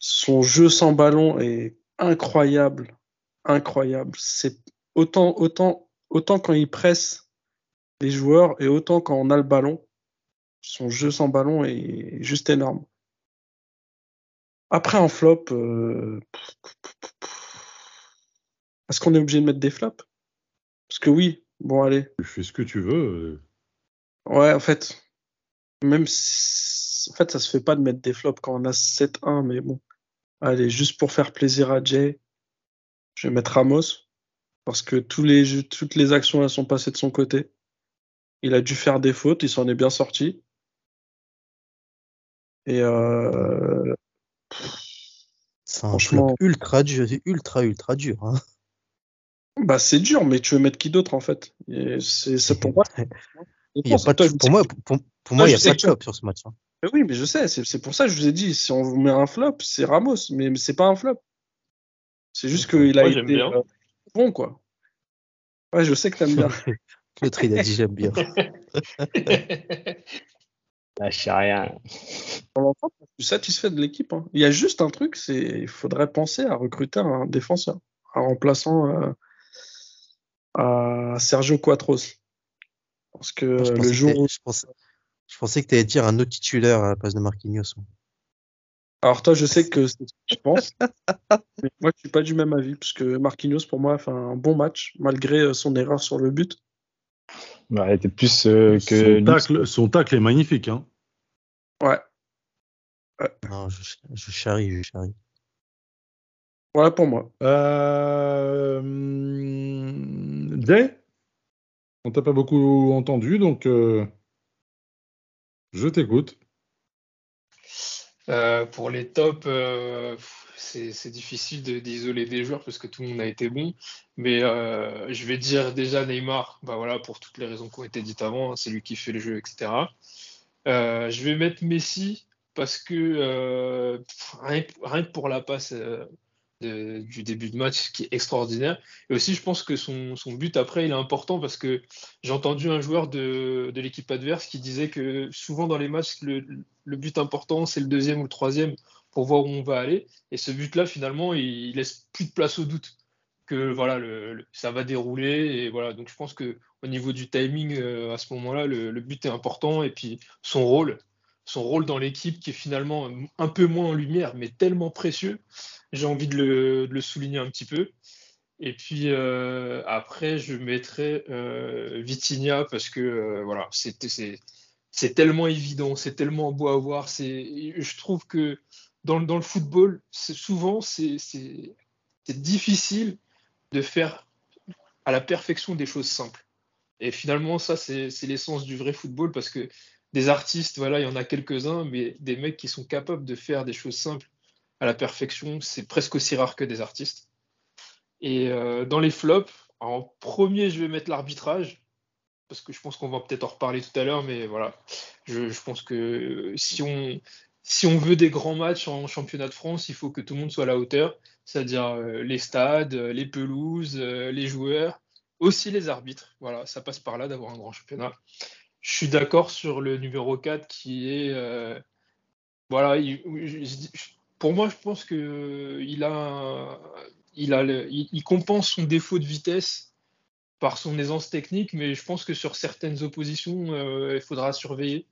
Son jeu sans ballon est incroyable, incroyable. C'est autant, autant autant quand il presse les joueurs et autant quand on a le ballon. Son jeu sans ballon est juste énorme. Après en flop, euh, est-ce qu'on est obligé de mettre des flops? Parce que oui, bon allez. Tu fais ce que tu veux. Ouais, en fait, même si... en fait, ça se fait pas de mettre des flops quand on a 7-1, mais bon. Allez, juste pour faire plaisir à Jay, je vais mettre Ramos parce que tous les, toutes les actions elles sont passées de son côté. Il a dû faire des fautes, il s'en est bien sorti. Et euh, c'est franchement ultra dur, ultra ultra dur. Hein. Bah c'est dur, mais tu veux mettre qui d'autre en fait? C'est pour moi. Pour, moi, pour, moi, il n'y a pas de flop sur ce match. Hein. Oui, mais je sais, c'est pour ça que je vous ai dit, si on vous met un flop, c'est Ramos, mais, c'est pas un flop. C'est juste qu'il a été euh, bon, quoi. Ouais, je sais que t'aimes bien. L'autre, il a dit j'aime bien. Lâche rien. je suis satisfait de l'équipe. Hein. Il y a juste un truc, c'est il faudrait penser à recruter un défenseur, en remplaçant euh, à Sergio Quatros. Parce que le jour où... je, pensais, je pensais que tu allais dire un autre titulaire à la place de Marquinhos. Alors toi, je sais que c'est ce que je pense. mais moi, je suis pas du même avis, parce que Marquinhos, pour moi, a fait un bon match, malgré euh, son erreur sur le but. Bah, était plus euh, que... Son tacle, son tacle, est magnifique. Hein. Ouais. Non, je, je, charrie, je charrie. Voilà pour moi. Euh... Jay? On t'a pas beaucoup entendu, donc euh, je t'écoute. Euh, pour les tops, euh, c'est difficile d'isoler des joueurs parce que tout le monde a été bon. Mais euh, je vais dire déjà Neymar, bah voilà, pour toutes les raisons qui ont été dites avant, hein, c'est lui qui fait le jeu, etc. je vais mettre Messi parce que rien, rien, que pour la passe du début de match qui est extraordinaire. Et aussi, je pense que son, but après, il est important parce que j'ai entendu un joueur de, l'équipe adverse qui disait que souvent dans les matchs, le, but important, c'est le deuxième ou le troisième pour voir où on va aller. Et ce but-là, finalement, il, laisse plus de place au doute que voilà, le, ça va dérouler. Et voilà, donc je pense que au niveau du timing, euh, à ce moment-là, le, le but est important. Et puis son rôle, son rôle dans l'équipe qui est finalement un peu moins en lumière, mais tellement précieux j'ai envie de le, souligner un petit peu. Et puis euh, après, je mettrai euh, Vitinha parce que euh, voilà, c'est tellement évident, c'est tellement beau à voir. Je trouve que dans, dans le football, souvent, c'est difficile de faire à la perfection des choses simples. Et finalement, ça, c'est l'essence du vrai football parce que des artistes, voilà, il y en a quelques-uns, mais des mecs qui sont capables de faire des choses simples à la perfection. C'est presque aussi rare que des artistes. Et euh, dans les flops, en premier, je vais mettre l'arbitrage, parce que je pense qu'on va peut-être en reparler tout à l'heure, mais voilà, je, pense que si on, si on veut des grands matchs en championnat de France, il faut que tout le monde soit à la hauteur, c'est-à-dire euh, les stades, les pelouses, euh, les joueurs aussi les arbitres. Voilà, ça passe par là d'avoir un grand championnat. Je suis d'accord sur le numéro 4 qui est. euh, voilà, pour moi, je pense que il a, il, a le- il, il compense son défaut de vitesse par son aisance technique, mais je pense que sur certaines oppositions, euh, il faudra surveiller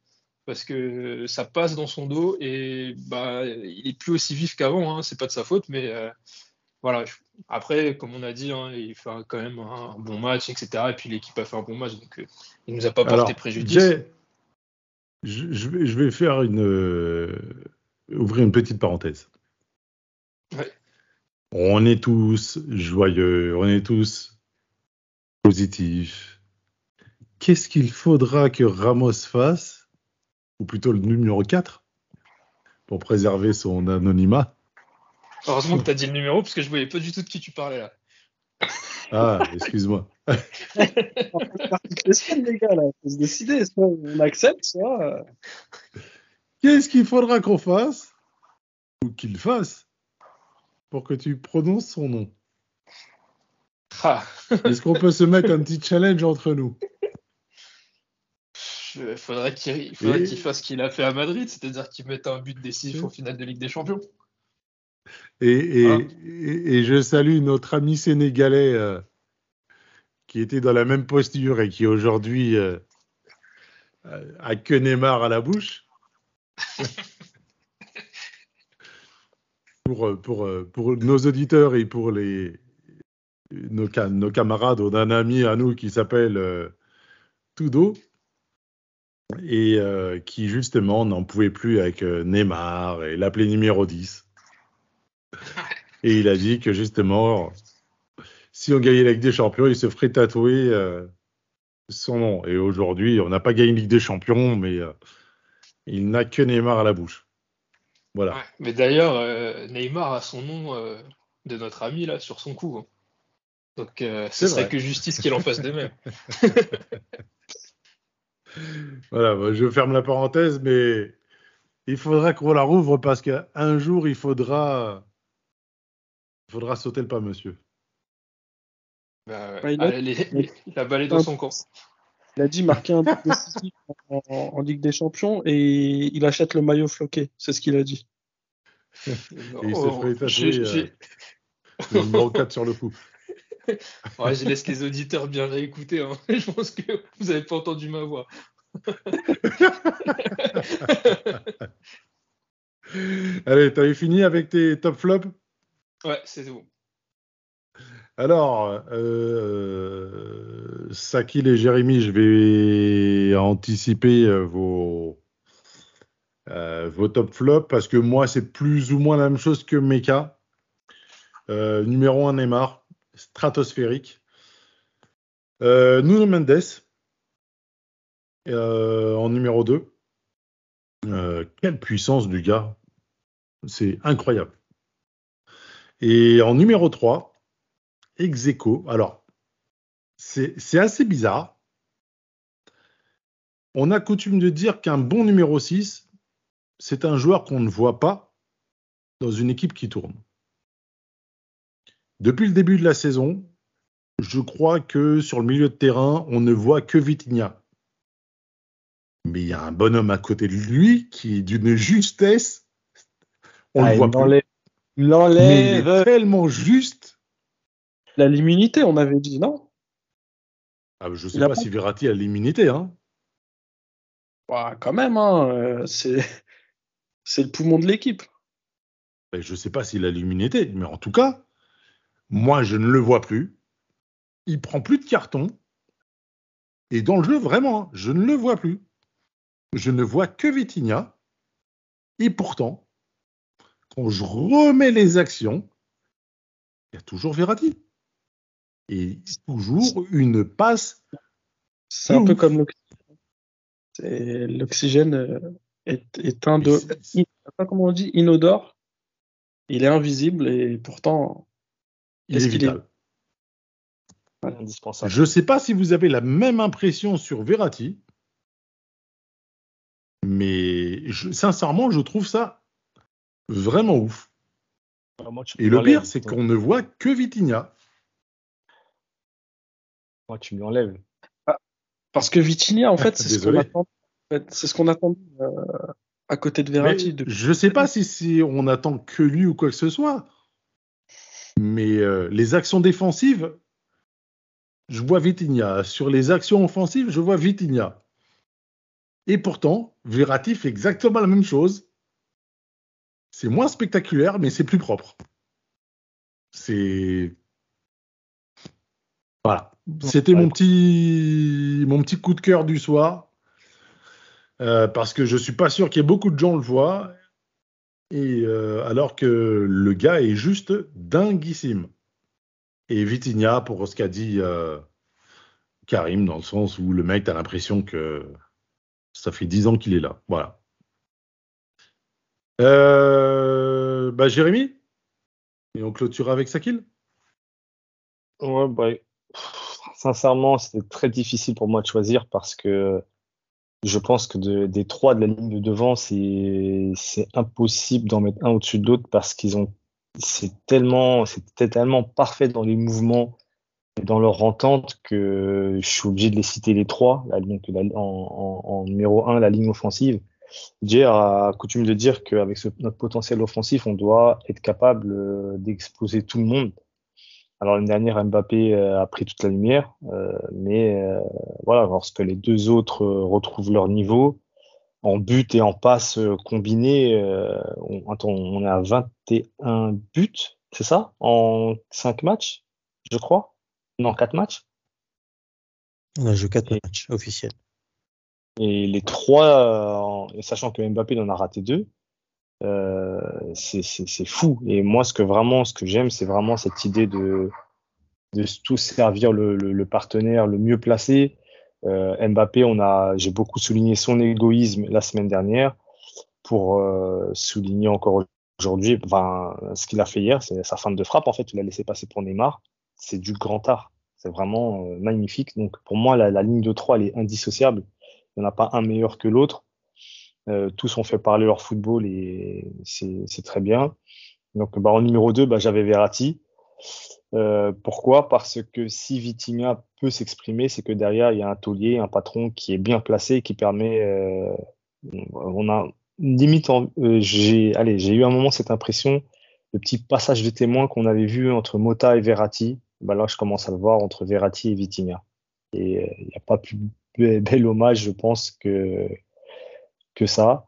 parce que ça passe dans son dos et bah, il est plus aussi vif qu'avant. Hein, c'est pas de sa faute, mais euh, voilà. je- Après, comme on a dit, hein, il fait quand même un, bon match, etc. Et puis l'équipe a fait un bon match, donc euh, il nous a pas porté Alors, préjudice. je, je vais, je vais faire une. euh, ouvrir une petite parenthèse. Ouais. On est tous joyeux, on est tous positifs. Qu'est-ce qu'il faudra que Ramos fasse, ou plutôt le numéro 4, pour préserver son anonymat? Heureusement que tu as dit le numéro parce que je voyais pas du tout de qui tu parlais là. Ah, excuse-moi. Semaines, les gars, là, faut se décider. Soit on accepte, soit. euh, Qu'est-ce qu'il faudra qu'on fasse, ou qu'il fasse, pour que tu prononces son nom? Ah, Est-ce qu'on peut se mettre un petit challenge entre nous? Il faudrait qu'il il faudrait Et- qu'il fasse ce qu'il a fait à Madrid, c'est-à-dire qu'il mette un but décisif au final de Ligue des Champions. Et, et, Ah. et- et je salue notre ami sénégalais euh, qui était dans la même posture et qui aujourd'hui euh, euh, a que Neymar à la bouche. pour, pour, pour nos auditeurs et pour les, nos, ca- nos camarades, on a un ami à nous qui s'appelle euh, Tudo et qui justement n'en pouvait plus avec Neymar et l'appelait numéro 10. Et il a dit que justement, si on gagnait la Ligue des Champions, il se ferait tatouer euh, son nom. Et aujourd'hui, on n'a pas gagné la Ligue des Champions, mais euh, il n'a que Neymar à la bouche. Voilà. Ouais. Mais d'ailleurs, euh, Neymar a son nom de notre ami là sur son cou. hein. Donc ce serait vrai. que justice qu'il en fasse de même. Voilà, bah, je ferme la parenthèse, mais il faudra qu'on la rouvre parce qu'un jour, il faudra, il faudra sauter le pas, monsieur. Bah, ouais. Ouais, il a- Allez, les- les- la balle est dans son camp. Il a dit marquer un but décisif en, en- en Ligue des Champions et il achète le maillot floqué. C'est ce qu'il a dit. Et il se Oh, tatouer j'ai- euh, numéro 4 sur le cou. Ouais, je laisse les auditeurs bien réécouter. hein. Je pense que vous n'avez pas entendu ma voix. Allez, t'avais fini avec tes top flops? Ouais, c'est bon. Alors, euh, Sakil et Jérémy, je vais anticiper euh, vos, euh, vos top flops parce que moi, c'est plus ou moins la même chose que. Euh, numéro 1, Neymar, stratosphérique. Nuno Mendes, en numéro 2. Euh, quelle puissance du gars! C'est incroyable. Et en numéro 3, Execo. Alors, c'est assez bizarre. On a coutume de dire qu'un bon numéro 6, c'est un joueur qu'on ne voit pas dans une équipe qui tourne. Depuis le début de la saison, je crois que sur le milieu de terrain, on ne voit que Vitinha. Mais il y a un bonhomme à côté de lui qui est d'une justesse. On Ah, le voit plus. l'enlève. L'enlève. tellement juste. Il a l'immunité, on avait dit, non? Ah, je ne sais Il pas si Verratti a l'immunité. Hein. Bah, Quand même, hein, euh, c'est c'est le poumon de l'équipe. Je ne sais pas s'il a l'immunité, mais en tout cas, moi, je ne le vois plus. Il prend plus de carton. Et dans le jeu, vraiment, hein, je ne le vois plus. Je ne vois que Vitinha. Et pourtant, quand je remets les actions, il y a toujours Verratti. Et toujours une passe. C'est un Ouf. peu comme l'oxygène. C'est- L'oxygène euh, est, est un de. In- pas comment on dit, inodore. Il est invisible et pourtant. Il est vital. Indispensable. Je ne sais pas si vous avez la même impression sur Verratti, mais je- sincèrement, je trouve ça vraiment ouf. Moi, tu Et le pire, c'est qu'on ne voit que Vitinha. Moi, tu me l'enlèves. Parce que Vitinha, en fait, c'est ce qu'on attend. en fait, C'est ce qu'on attend euh, à côté de Verratti. Depuis- je sais pas si, si on attend que lui ou quoi que ce soit. Mais euh, les actions défensives, je vois Vitinha. Sur les actions offensives, je vois Vitinha. Et pourtant, Verratti fait exactement la même chose. C'est moins spectaculaire, mais c'est plus propre. C'est. Voilà. C'était mon petit, mon petit coup de cœur du soir. Euh, parce que je suis pas sûr qu'il y ait beaucoup de gens le voient. Et euh, alors que le gars est juste dinguissime. Et Vitinha, pour ce qu'a dit euh, Karim, dans le sens où le mec, t'as l'impression que ça fait 10 ans qu'il est là. Voilà. Euh, bah, Jérémy Et on clôture avec Sakil Ouais, bah, sincèrement, c'était très difficile pour moi de choisir parce que je pense que de- des trois de la ligne de devant, c'est impossible d'en mettre un au-dessus de l'autre parce qu'ils ont c'est tellement c'était tellement parfait dans les mouvements et dans leur entente que je suis obligé de les citer les trois. Donc en numéro un, la ligne offensive. Jay a coutume de dire qu'avec notre potentiel offensif, on doit être capable euh, d'exploser tout le monde. Alors l'année dernière, Mbappé euh, a pris toute la lumière, euh, mais voilà, lorsque les deux autres retrouvent leur niveau, en but et en passe combiné, euh, on, attends, on est à 21 buts, c'est ça? En 5 matchs, je crois? Non, 4 matchs? On a joué 4 Et- matchs officiels. Et les trois, euh, sachant que Mbappé en a raté deux, euh, c'est fou. Et moi, ce que vraiment, ce que j'aime, c'est vraiment cette idée de de tous servir le, le, le partenaire le mieux placé. Euh, Mbappé, on a, j'ai beaucoup souligné son égoïsme la semaine dernière pour euh, souligner encore aujourd'hui, enfin, ce qu'il a fait hier, c'est sa fin de frappe en fait, il a laissé passer pour Neymar. C'est du grand art. C'est vraiment euh, magnifique. Donc pour moi, la, la ligne de 3, elle est indissociable. N'y en a pas un meilleur que l'autre. Euh, tous ont fait parler leur football et c'est très bien. Donc bah, en numéro 2, bah, j'avais Verratti. Euh, pourquoi? Parce que si Vitinha peut s'exprimer, c'est que derrière, il y a un taulier, un patron qui est bien placé, qui permet... euh, on a limite... j'ai eu un moment cette impression, le petit passage de témoin qu'on avait vu entre Mota et Verratti, bah là, je commence à le voir entre Verratti et Vitinha. Et il n'y a pas plus be- bel hommage, je pense, que, ça.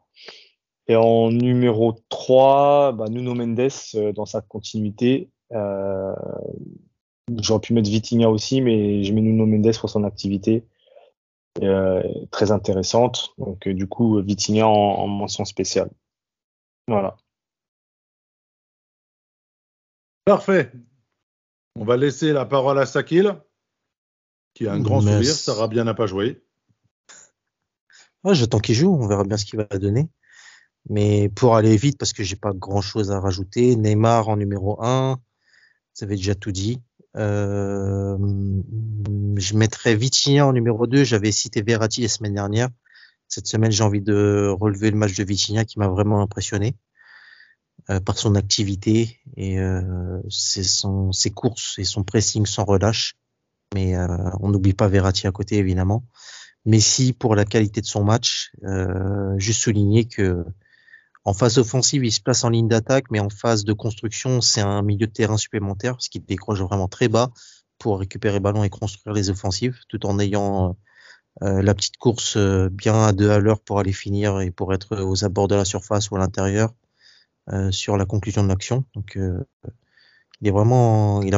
Et en numéro 3, bah, Nuno Mendes, euh, dans sa continuité, euh, j'aurais pu mettre Vitinha aussi, mais je mets Nuno Mendes pour son activité euh, très intéressante. Donc, du coup, Vitinha en, en mention spéciale. Voilà. Parfait. On va laisser la parole à Sakil, qui a un grand Mais- sourire. Sarabia n'a pas joué. Ouais, j'attends qu'il joue, on verra bien ce qu'il va donner. Mais pour aller vite, parce que j'ai pas grand chose à rajouter, Neymar en numéro 1, vous avez déjà tout dit. Euh, je mettrais Vitinha en numéro 2, j'avais cité Verratti la semaine dernière. Cette semaine, j'ai envie de relever le match de Vitinha qui m'a vraiment impressionné euh, par son activité et euh, son, ses courses et son pressing sans relâche. Mais euh, on n'oublie pas Verratti à côté, évidemment. Messi pour la qualité de son match. Euh, juste souligner que en phase offensive, il se place en ligne d'attaque, mais en phase de construction, c'est un milieu de terrain supplémentaire, parce qu'il décroche vraiment très bas pour récupérer ballon et construire les offensives, tout en ayant euh, la petite course euh, bien à deux à l'heure pour aller finir et pour être aux abords de la surface ou à l'intérieur euh, sur la conclusion de l'action. Donc, euh, il a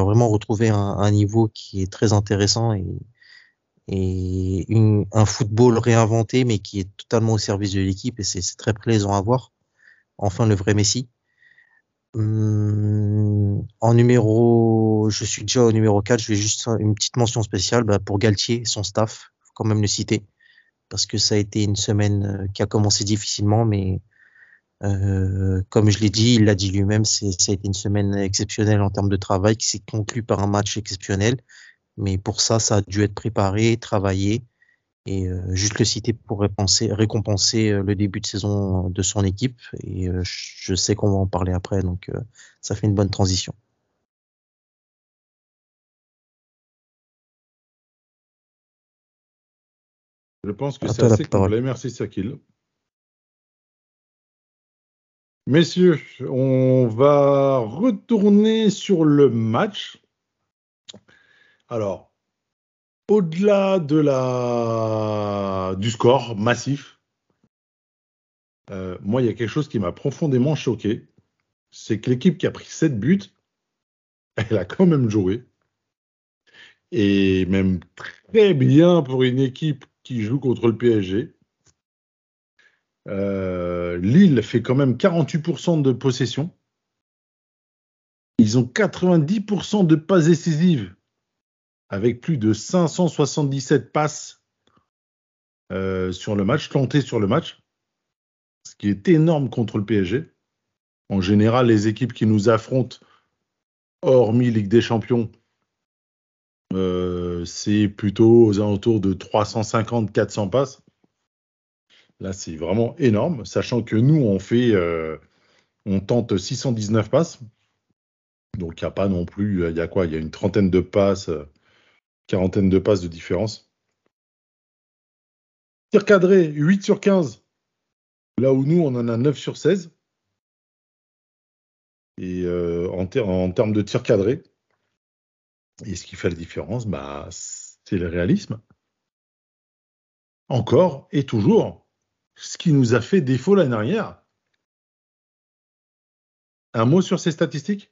vraiment retrouvé un, niveau qui est très intéressant et un football réinventé, mais qui est totalement au service de l'équipe et c'est très plaisant à voir. Enfin, le vrai Messi. Hum, en numéro, je suis déjà au numéro 4, je vais juste une petite mention spéciale bah, pour Galtier son staff, faut quand même le citer, parce que ça a été une semaine euh, qui a commencé difficilement, mais euh, comme je l'ai dit, il l'a dit lui-même, c'est- ça a été une semaine exceptionnelle en termes de travail qui s'est conclue par un match exceptionnel. Mais pour ça, ça a dû être préparé, travaillé, et euh, juste le citer pour répenser- récompenser euh, le début de saison de son équipe. Et euh, je sais qu'on va en parler après, donc euh, ça fait une bonne transition. Je pense que c'est assez complet. Merci Sakil. Messieurs, on va retourner sur le match. Alors, au-delà de la du score massif, euh, moi, il y a quelque chose qui m'a profondément choqué. C'est que l'équipe qui a pris 7 buts, elle a quand même joué. Et même très bien pour une équipe qui joue contre le PSG. Euh, Lille fait quand même 48% de possession. Ils ont 90% de passes décisives avec plus de 577 passes euh, sur le match, tentées sur le match, ce qui est énorme contre le PSG. En général, les équipes qui nous affrontent, hormis Ligue des Champions, euh, c'est plutôt aux alentours de 350-400 passes. Là, c'est vraiment énorme, sachant que nous, on fait, euh, on tente 619 passes. Donc, il n'y a pas non plus, il y a quoi? Il y a une trentaine de passes, euh, quarantaine de passes de différence. Tir cadré, 8 sur 15. Là où nous, on en a 9 sur 16. Et euh, en termes de tir cadré, et ce qui fait la différence, bah, c'est le réalisme. Encore et toujours, ce qui nous a fait défaut l'année dernière. Un mot sur ces statistiques?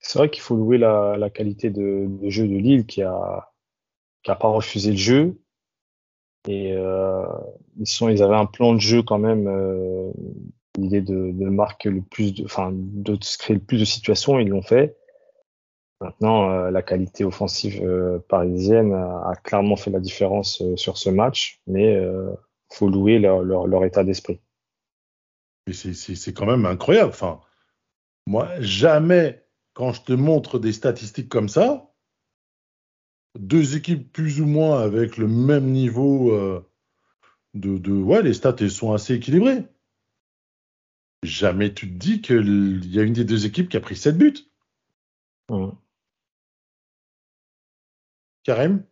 C'est vrai qu'il faut louer la, qualité de, jeu de Lille qui a qui a pas refusé le jeu. Et euh, ils avaient un plan de jeu quand même euh, l'idée de, de marquer le plus de enfin de créer le plus de situations ils l'ont fait maintenant euh, la qualité offensive euh, parisienne a, a clairement fait la différence euh, sur ce match mais euh, faut louer leur, leur, leur état d'esprit c'est- quand même incroyable. Enfin, moi, jamais, quand je te montre des statistiques comme ça, deux équipes plus ou moins avec le même niveau de, de. Ouais, les stats elles sont assez équilibrées. Jamais tu te dis qu'il y a une des deux équipes qui a pris 7 buts. Mm. Karim?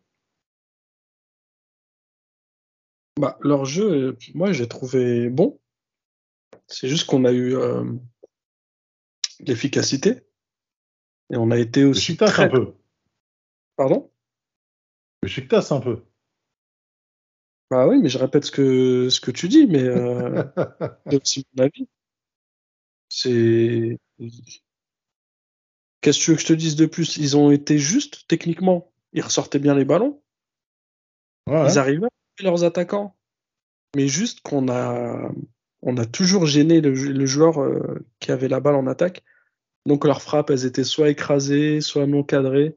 Bah, leur jeu, moi, j'ai trouvé bon. C'est juste qu'on a eu euh, l'efficacité. Et on a été Le aussi Beşiktaş très... un peu. Pardon? Le Beşiktaş un peu. Bah oui, mais je répète ce que, ce que tu dis, mais euh, c'est aussi mon avis. C'est. Qu'est-ce que tu veux que je te dise de plus? Ils ont été justes techniquement? Ils ressortaient bien les ballons. Ouais, Ils arrivaient à leurs attaquants. Mais juste qu'on a, on a toujours gêné le, le joueur euh, qui avait la balle en attaque. Donc leurs frappes, elles étaient soit écrasées, soit non cadrées.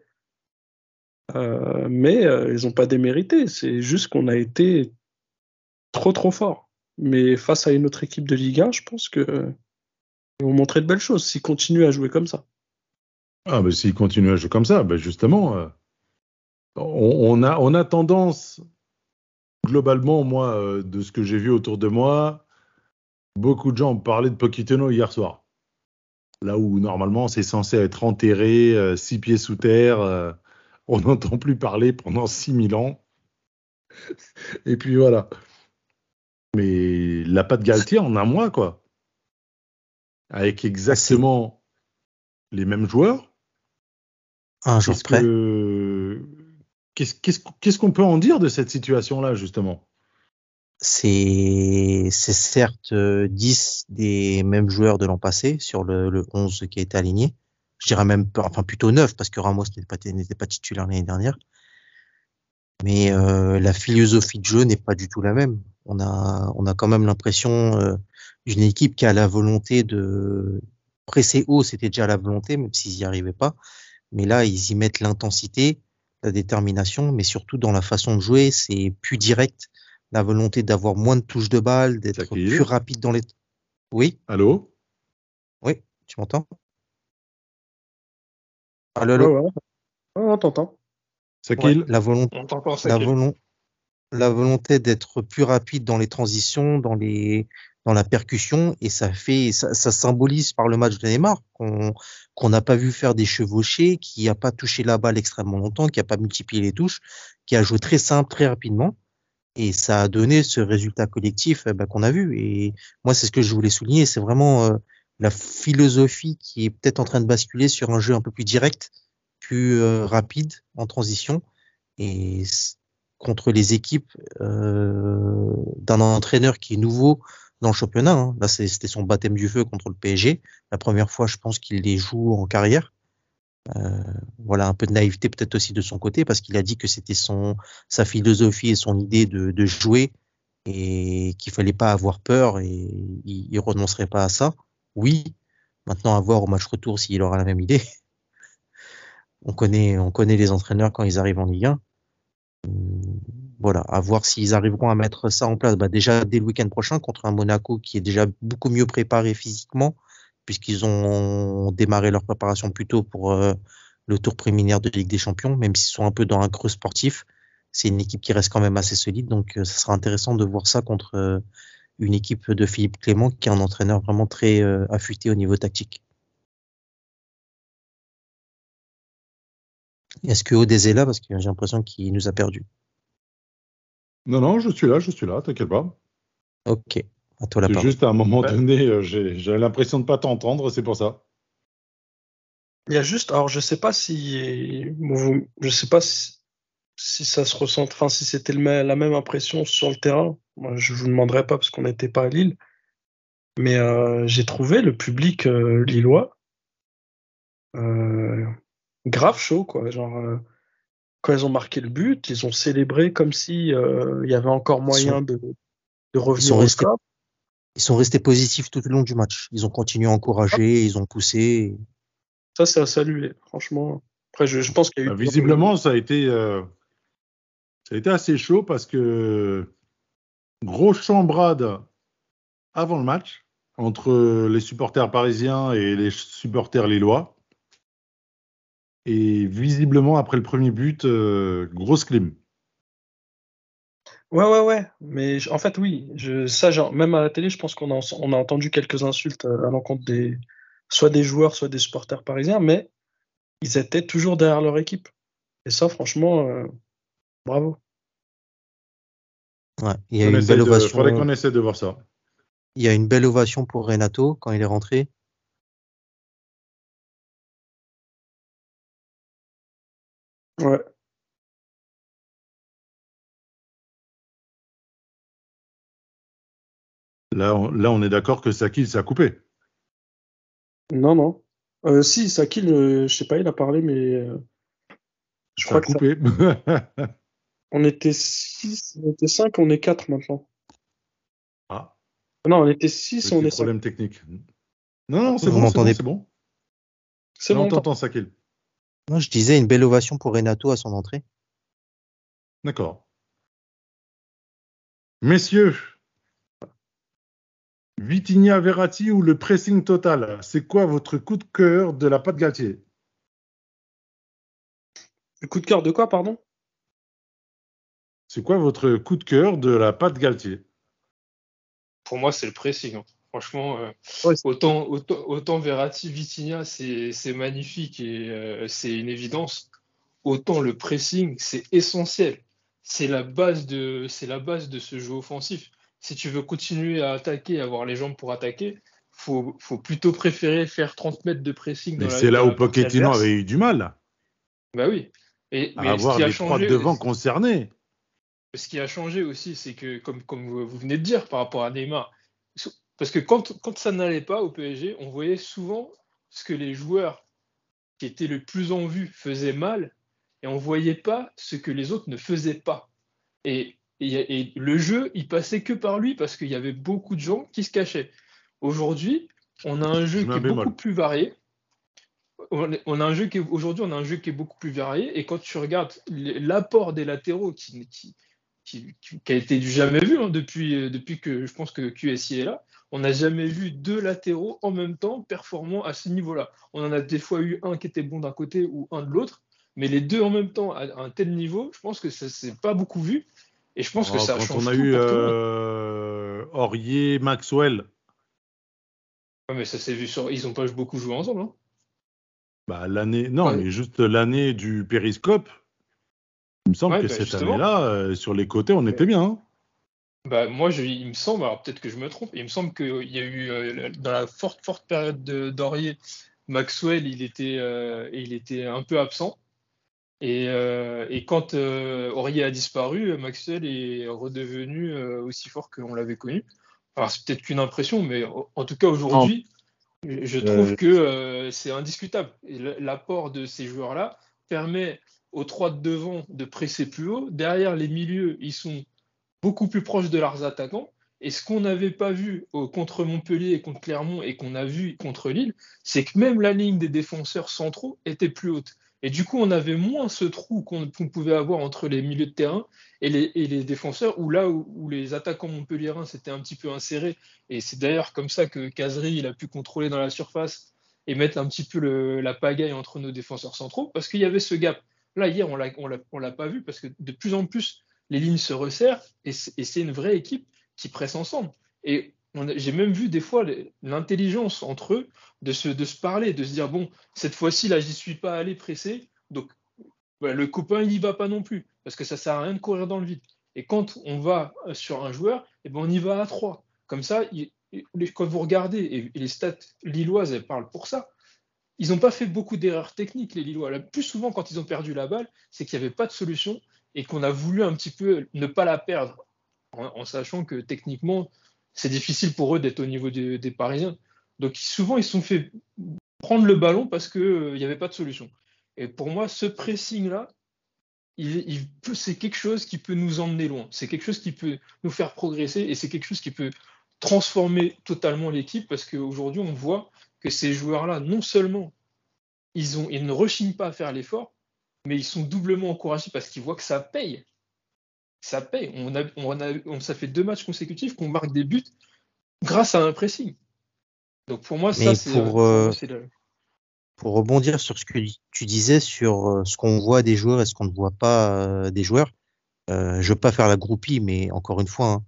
Euh, mais euh, ils n'ont pas démérité. C'est juste qu'on a été trop trop fort. Mais face à une autre équipe de Ligue 1, je pense que euh, ils vont montrer de belles choses s'ils continuent à jouer comme ça. Ah, mais s'ils continuent à jouer comme ça, ben justement, euh, on, on a, on a tendance, globalement, moi, euh, de ce que j'ai vu autour de moi, beaucoup de gens ont parlé de Pochettino hier soir. Là où normalement c'est censé être enterré, euh, six pieds sous terre, euh, on n'entend plus parler pendant 6000 ans. Et puis voilà. Mais la patte Galtier en un mois, quoi. Avec exactement les mêmes joueurs. Un jour près. que- qu'est-ce- qu'on peut en dire de cette situation-là, justement? C'est certes euh, 10 des mêmes joueurs de l'an passé sur le, le 11 qui a été aligné. Je dirais même, enfin plutôt 9 parce que Ramos n'était pas, pas titulaire l'année dernière. Mais euh, la philosophie de jeu n'est pas du tout la même. On a, on a quand même l'impression euh, d'une équipe qui a la volonté de presser haut, c'était déjà la volonté, même s'ils n'y arrivaient pas. Mais là, ils y mettent l'intensité, la détermination, mais surtout dans la façon de jouer, c'est plus direct la volonté d'avoir moins de touches de balle, d'être plus rapide dans les. Oui, Allô? Oui, tu m'entends? Allô, allô? Ouais, ouais. Ouais, on t'entend. Sakil? Ouais, la volonté, On t'entend, ça. la, volon- la volonté d'être plus rapide dans les transitions, dans les, dans la percussion et ça fait ça, ça symbolise par le match de Neymar qu'on qu'on n'a pas vu faire des chevauchés, qui a pas touché la balle extrêmement longtemps, qui a pas multiplié les touches, qui a joué très simple très rapidement. Et ça a donné ce résultat collectif bah, qu'on a vu. Et moi c'est ce que je voulais souligner, c'est vraiment euh, la philosophie qui est peut-être en train de basculer sur un jeu un peu plus direct, plus euh, rapide en transition et contre les équipes euh, d'un entraîneur qui est nouveau dans le championnat. Hein. Là, c'était son baptême du feu contre le PSG. La première fois, je pense qu'il les joue en carrière. Euh, voilà, un peu de naïveté peut-être aussi de son côté parce qu'il a dit que c'était son sa philosophie et son idée de, de jouer et qu'il fallait pas avoir peur et il, il renoncerait pas à ça. Oui, maintenant à voir au match retour s'il aura la même idée. On connaît, on connaît les entraîneurs quand ils arrivent en Ligue 1 voilà, à voir s'ils arriveront à mettre ça en place. Bah, déjà dès le week-end prochain contre un Monaco qui est déjà beaucoup mieux préparé physiquement, puisqu'ils ont démarré leur préparation plus tôt pour euh, le tour préliminaire de Ligue des Champions, même s'ils sont un peu dans un creux sportif. C'est une équipe qui reste quand même assez solide, donc euh, ça sera intéressant de voir ça contre euh, une équipe de Philippe Clément qui est un entraîneur vraiment très affûté au niveau tactique. Est-ce que Odez est là Parce que j'ai l'impression qu'il nous a perdu. Non, non, je suis là, je suis là, t'inquiète pas. Ok, à toi la parole. juste à un moment donné, euh, j'ai l'impression de pas t'entendre, c'est pour ça. Il y a juste, alors je sais pas si, vous- je sais pas si, si ça se ressent, enfin si c'était la même impression sur le terrain. Moi, je vous demanderai pas parce qu'on n'était pas à Lille, mais euh, j'ai trouvé le public euh, lillois euh, grave chaud, quoi. Genre euh, quand ils ont marqué le but, ils ont célébré comme si euh, il y avait encore moyen de, de revenir sont au restés- score. Ils sont restés positifs tout le long du match. Ils ont continué à encourager, ils ont poussé. Ça, c'est à saluer, franchement. Après, je, je pense qu'il y a eu Bah, visiblement, ça a été, euh, ça a été assez chaud parce que grosse chambrade avant le match entre les supporters parisiens et les supporters lillois. Et visiblement, après le premier but, euh, grosse clim. Ouais, ouais, ouais. Mais je- en fait, oui. Je, ça, genre, même à la télé, je pense qu'on a, on a entendu quelques insultes euh, à l'encontre des, soit des joueurs, soit des supporters parisiens, mais ils étaient toujours derrière leur équipe. Et ça, franchement, euh, bravo. Ouais, il y a On une belle de- ovation. faudrait qu'on essaie de voir ça. Il y a une belle ovation pour Renato quand il est rentré. Ouais. Là, on, là, on est d'accord que Sakil s'est coupé. Non, non. Euh, si, Sakil, euh, je sais pas, il a parlé, mais euh, je Ça a crois que ça- coupé. on était 6, on était 5, on est 4 maintenant. ah, Non, on était 6, on est 5. problème technique. Non, non, c'est bon, c'est bon, m'entendez c'est bon. C'est bon, on t'entend, Sakil. Non, je disais une belle ovation pour Renato à son entrée. D'accord. Messieurs, Vitinha Verratti ou le pressing total, c'est quoi votre coup de cœur de la patte Galtier? Le coup de cœur de quoi, pardon? C'est quoi votre coup de cœur de la patte Galtier? Pour moi, c'est le pressing. Franchement, euh, Ouais, autant, autant, autant Verratti, Vitinha, c'est magnifique et euh, c'est une évidence. Autant le pressing, c'est essentiel. C'est la base de, c'est la base de ce jeu offensif. Si tu veux continuer à attaquer, avoir les jambes pour attaquer, faut, faut plutôt préférer faire 30 mètres de pressing. Mais c'est là où Pochettino avait eu du mal Bah oui. Et, à mais ce avoir qui a les trois changé, devant concernés. ce qui a changé aussi, c'est que, comme, vous venez de dire par rapport à Neymar, parce que quand, quand ça n'allait pas au PSG, on voyait souvent ce que les joueurs qui étaient le plus en vue faisaient mal, et on voyait pas ce que les autres ne faisaient pas. Et, et- et le jeu, il passait que par lui, parce qu'il y avait beaucoup de gens qui se cachaient. Aujourd'hui, on a un jeu Je qui est beaucoup plus varié. On a un jeu qui est- aujourd'hui, on a un jeu qui est beaucoup plus varié. Et quand tu regardes l'apport des latéraux qui, qui, qui, qui- qui a été du jamais vu hein, depuis, euh, depuis que je pense que QSI est là. On n'a jamais vu deux latéraux en même temps performants à ce niveau-là. On en a des fois eu un qui était bon d'un côté ou un de l'autre, mais les deux en même temps à un tel niveau, je pense que ça s'est pas beaucoup vu. Et je pense que Oh, ça quand change on a tout eu euh, Aurier, Maxwell. Ouais, mais ça s'est vu sur. Ils ont pas beaucoup joué ensemble. Hein. Bah, l'année, non, Ouais. mais juste l'année du périscope. Il me semble Ouais, que bah, cette année-là, euh, sur les côtés, on était bien. hein. Bah, moi, je- il me semble, alors peut-être que je me trompe, il me semble qu'il y a eu, euh, dans la forte, forte période de d'Aurier, Maxwell, il était, euh, il était un peu absent. Et, euh, et quand euh, Aurier a disparu, Maxwell est redevenu euh, aussi fort qu'on l'avait connu. Alors, c'est peut-être qu'une impression, mais en tout cas, aujourd'hui, je trouve Euh, que euh, c'est indiscutable. L'apport de ces joueurs-là permet aux trois de devant de presser plus haut. Derrière, les milieux, ils sont beaucoup plus proches de leurs attaquants. Et ce qu'on n'avait pas vu au- contre Montpellier et contre Clermont et qu'on a vu contre Lille, c'est que même la ligne des défenseurs centraux était plus haute. Et du coup, on avait moins ce trou qu'on pouvait avoir entre les milieux de terrain et les, défenseurs, où là où, les attaquants montpelliérains s'étaient un petit peu insérés. Et c'est d'ailleurs comme ça que Casery il a pu contrôler dans la surface et mettre un petit peu la pagaille entre nos défenseurs centraux, parce qu'il y avait ce gap. Là, hier, on on l'a pas vu, parce que de plus en plus, les lignes se resserrent, et c'est une vraie équipe qui presse ensemble. Et j'ai même vu des fois l'intelligence entre eux de se, parler, de se dire, bon, cette fois-ci, là, j'y suis pas allé presser, donc bah, le copain, il n'y va pas non plus, parce que ça sert à rien de courir dans le vide. Et quand on va euh, sur un joueur, eh ben, on y va à trois. Comme ça, quand vous regardez, et, les stats lilloises, elles parlent pour ça, ils n'ont pas fait beaucoup d'erreurs techniques, les Lillois. Le plus souvent, quand ils ont perdu la balle, c'est qu'il n'y avait pas de solution et qu'on a voulu un petit peu ne pas la perdre, en, sachant que techniquement, c'est difficile pour eux d'être au niveau des, Parisiens. Donc souvent, ils se sont fait prendre le ballon parce qu'il n'y avait pas de solution. Et pour moi, ce pressing-là, c'est quelque chose qui peut nous emmener loin. C'est quelque chose qui peut nous faire progresser et c'est quelque chose qui peut transformer totalement l'équipe parce qu'aujourd'hui, on voit que ces joueurs-là, non seulement ils ne rechignent pas à faire l'effort, mais ils sont doublement encouragés parce qu'ils voient que ça paye. Ça paye. On a, on a, on, ça fait deux matchs consécutifs qu'on marque des buts grâce à un pressing. Donc pour moi, ça, c'est. pour, euh, le- Pour rebondir sur ce que tu disais sur euh, ce qu'on voit des joueurs et ce qu'on ne voit pas euh, des joueurs, euh, je veux pas faire la groupie, mais encore une fois, hein,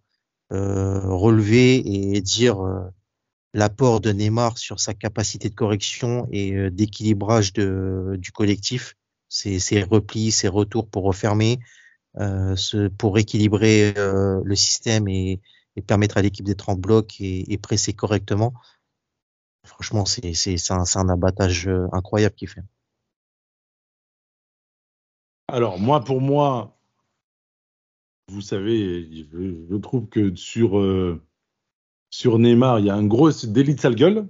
euh, relever et dire euh, l'apport de Neymar sur sa capacité de correction et euh, d'équilibrage du collectif, ses replis, ses retours pour refermer, euh, ce, pour équilibrer euh, le système et, et permettre à l'équipe d'être en bloc et, et presser correctement. Franchement, c'est un, un abattage euh, incroyable qu'il fait. Alors, moi, pour moi, vous savez, je, je trouve que sur, euh, sur Neymar, il y a un gros délit de sale gueule.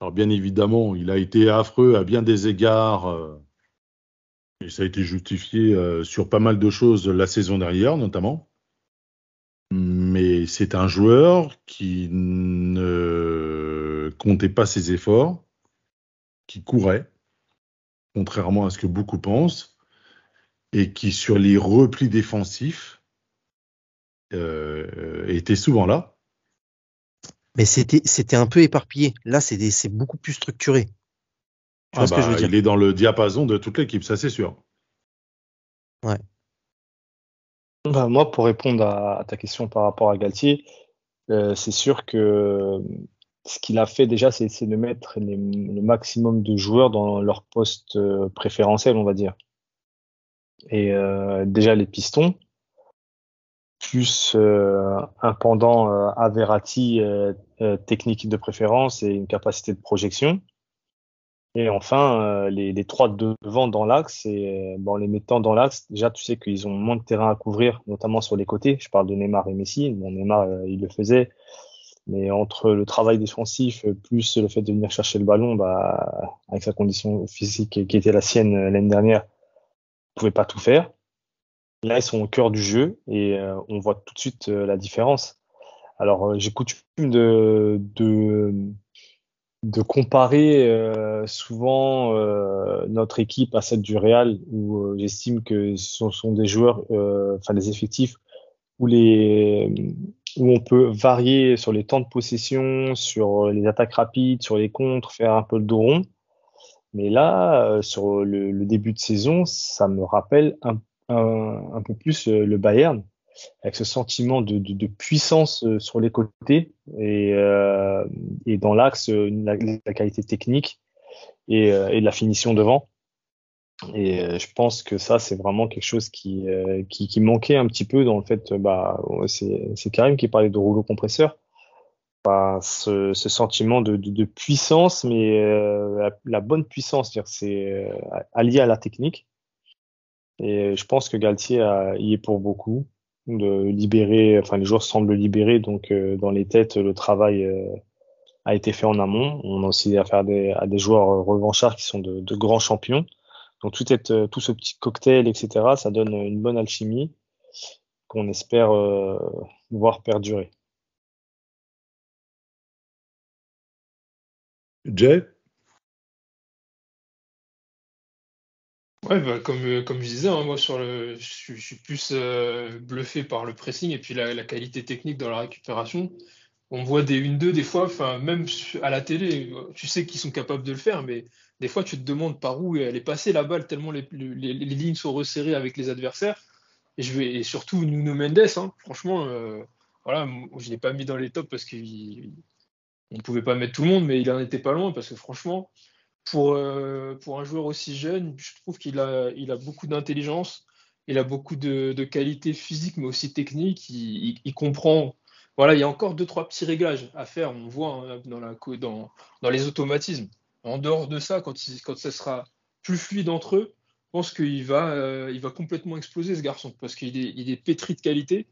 Alors, bien évidemment, il a été affreux à bien des égards. euh, et ça a été justifié euh, sur pas mal de choses la saison dernière, notamment. Mais c'est un joueur qui ne comptait pas ses efforts, qui courait, contrairement à ce que beaucoup pensent, et qui, sur les replis défensifs, euh, était souvent là. Mais c'était c'était un peu éparpillé. Là, c'est beaucoup plus structuré. Tu vois Ah ce que je veux bah, dire? il est dans le diapason de toute l'équipe, ça c'est sûr. Bah, moi, pour répondre à, à ta question par rapport à Galtier, euh, c'est sûr que ce qu'il a fait déjà, c'est de mettre les- le maximum de joueurs dans leur poste euh, préférentiel, on va dire. Et euh, déjà les pistons, plus euh, un pendant euh, à Verratti, euh, euh, technique de préférence et une capacité de projection. Et enfin, les, trois de devant dans l'axe, et en les mettant dans l'axe, déjà tu sais qu'ils ont moins de terrain à couvrir, notamment sur les côtés. Je parle de Neymar et Messi. Bon, Neymar, il le faisait, mais entre le travail défensif plus le fait de venir chercher le ballon, bah, avec sa condition physique qui était la sienne l'année dernière, il pouvait pas tout faire. Là, ils sont au cœur du jeu et euh, on voit tout de suite euh, la différence. Alors, euh, j'ai coutume de, comparer souvent notre équipe à celle du Real, où j'estime que ce sont des joueurs, enfin des effectifs, où on peut varier sur les temps de possession, sur les attaques rapides, sur les contres, faire un peu le dos rond. Mais là, sur le, le début de saison, ça me rappelle un, un, un peu plus euh, le Bayern. avec ce sentiment de, de, de puissance sur les côtés et, et dans l'axe, la, la, qualité technique et, et de la finition devant. Et euh, je pense que ça, c'est vraiment quelque chose qui, euh, qui, qui, manquait un petit peu dans le fait, bah, c'est Karim qui parlait de rouleau compresseur. Bah, ce, ce, sentiment de, de, de, puissance, mais euh, la, bonne puissance, c'est allié à la technique. Et je pense que Galtier a, y est pour beaucoup de libérer, enfin les joueurs semblent libérer, donc dans les têtes, le travail a été fait en amont. On a aussi affaire à des, à des joueurs revanchards qui sont de, de grands champions. Donc tout, euh, tout ce petit cocktail, etc., ça donne une bonne alchimie qu'on espère euh, voir perdurer. Jay? Ouais, bah, comme, euh, comme je disais, hein, moi sur le, je, suis plus bluffé par le pressing et puis la, qualité technique dans la récupération. On voit des 1-2 des fois, même à la télé, tu sais qu'ils sont capables de le faire, mais des fois, tu te demandes par où elle est passée la balle, tellement les, lignes sont resserrées avec les adversaires. Et, je vais, surtout Nuno Mendes, hein, franchement, euh, voilà, je ne l'ai pas mis dans les tops parce qu'on ne pouvait pas mettre tout le monde, mais il en était pas loin parce que franchement, pour, euh, pour un joueur aussi jeune, je trouve qu'il a, il a beaucoup d'intelligence, il a beaucoup de, de qualité physique, mais aussi technique. Il, il, comprend. Voilà, il y a encore deux, trois petits réglages à faire, on voit hein, dans, la, dans, dans les automatismes. En dehors de ça, quand, quand ça sera plus fluide entre eux, je pense qu'il va, euh, il va complètement exploser ce garçon parce qu'il est, il est pétri de qualité.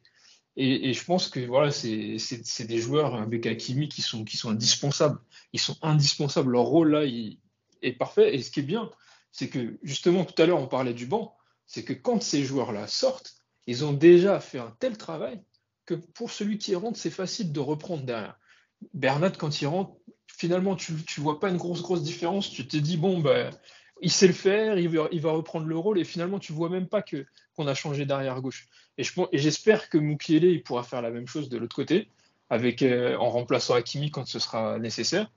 Et, je pense que voilà, c'est des joueurs avec Hakimi qui sont, qui sont indispensables. Ils sont indispensables. Leur rôle là il, est parfait. Et ce qui est bien, c'est que justement tout à l'heure on parlait du banc, c'est que quand ces joueurs-là sortent, ils ont déjà fait un tel travail que pour celui qui rentre, c'est facile de reprendre derrière. Bernat, quand il rentre, finalement, tu ne vois pas une grosse, grosse différence. Tu te dis, bon, bah, il sait le faire, il va, il va reprendre le rôle, et finalement, tu vois même pas que qu'on a changé d'arrière gauche. Et j'espère que Mukiele, il pourra faire la même chose de l'autre côté, avec, euh, en remplaçant Hakimi quand ce sera nécessaire.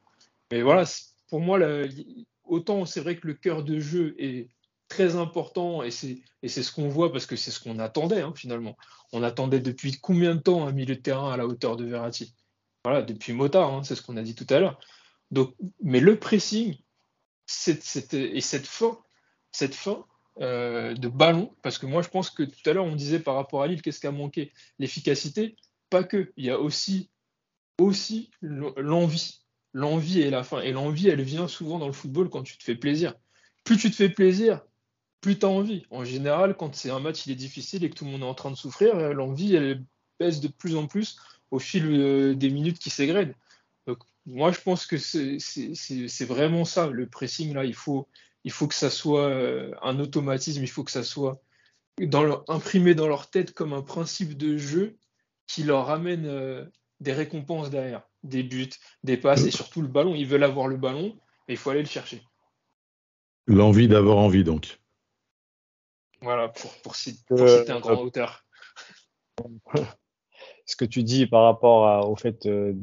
Mais voilà, pour moi, autant c'est vrai que le cœur de jeu est très important, et c'est ce qu'on voit parce que c'est ce qu'on attendait, hein, finalement. On attendait depuis combien de temps un milieu de terrain à la hauteur de Verratti? Voilà, depuis Mota, hein, c'est ce qu'on a dit tout à l'heure. Donc, mais le pressing, et cette fin, cette fin euh, de ballon, parce que moi je pense que tout à l'heure on disait par rapport à Lille, qu'est-ce qui a manqué? L'efficacité, pas que. Il y a aussi, aussi l'envie. L'envie et la fin. Et l'envie, elle vient souvent dans le football quand tu te fais plaisir. Plus tu te fais plaisir, plus tu as envie. En général, quand c'est un match il est difficile et que tout le monde est en train de souffrir, l'envie, elle baisse de plus en plus au fil euh, des minutes qui s'égrènent. Donc, moi, je pense que c'est vraiment ça, le pressing, là, il faut, il faut que ça soit euh, un automatisme, il faut que ça soit imprimé dans leur tête comme un principe de jeu qui leur ramène euh, des récompenses derrière, des buts, des passes et surtout le ballon. Ils veulent avoir le ballon et il faut aller le chercher. L'envie d'avoir envie, donc. Voilà, pour, pour, citer, un grand auteur. ce que tu dis par rapport au fait, euh,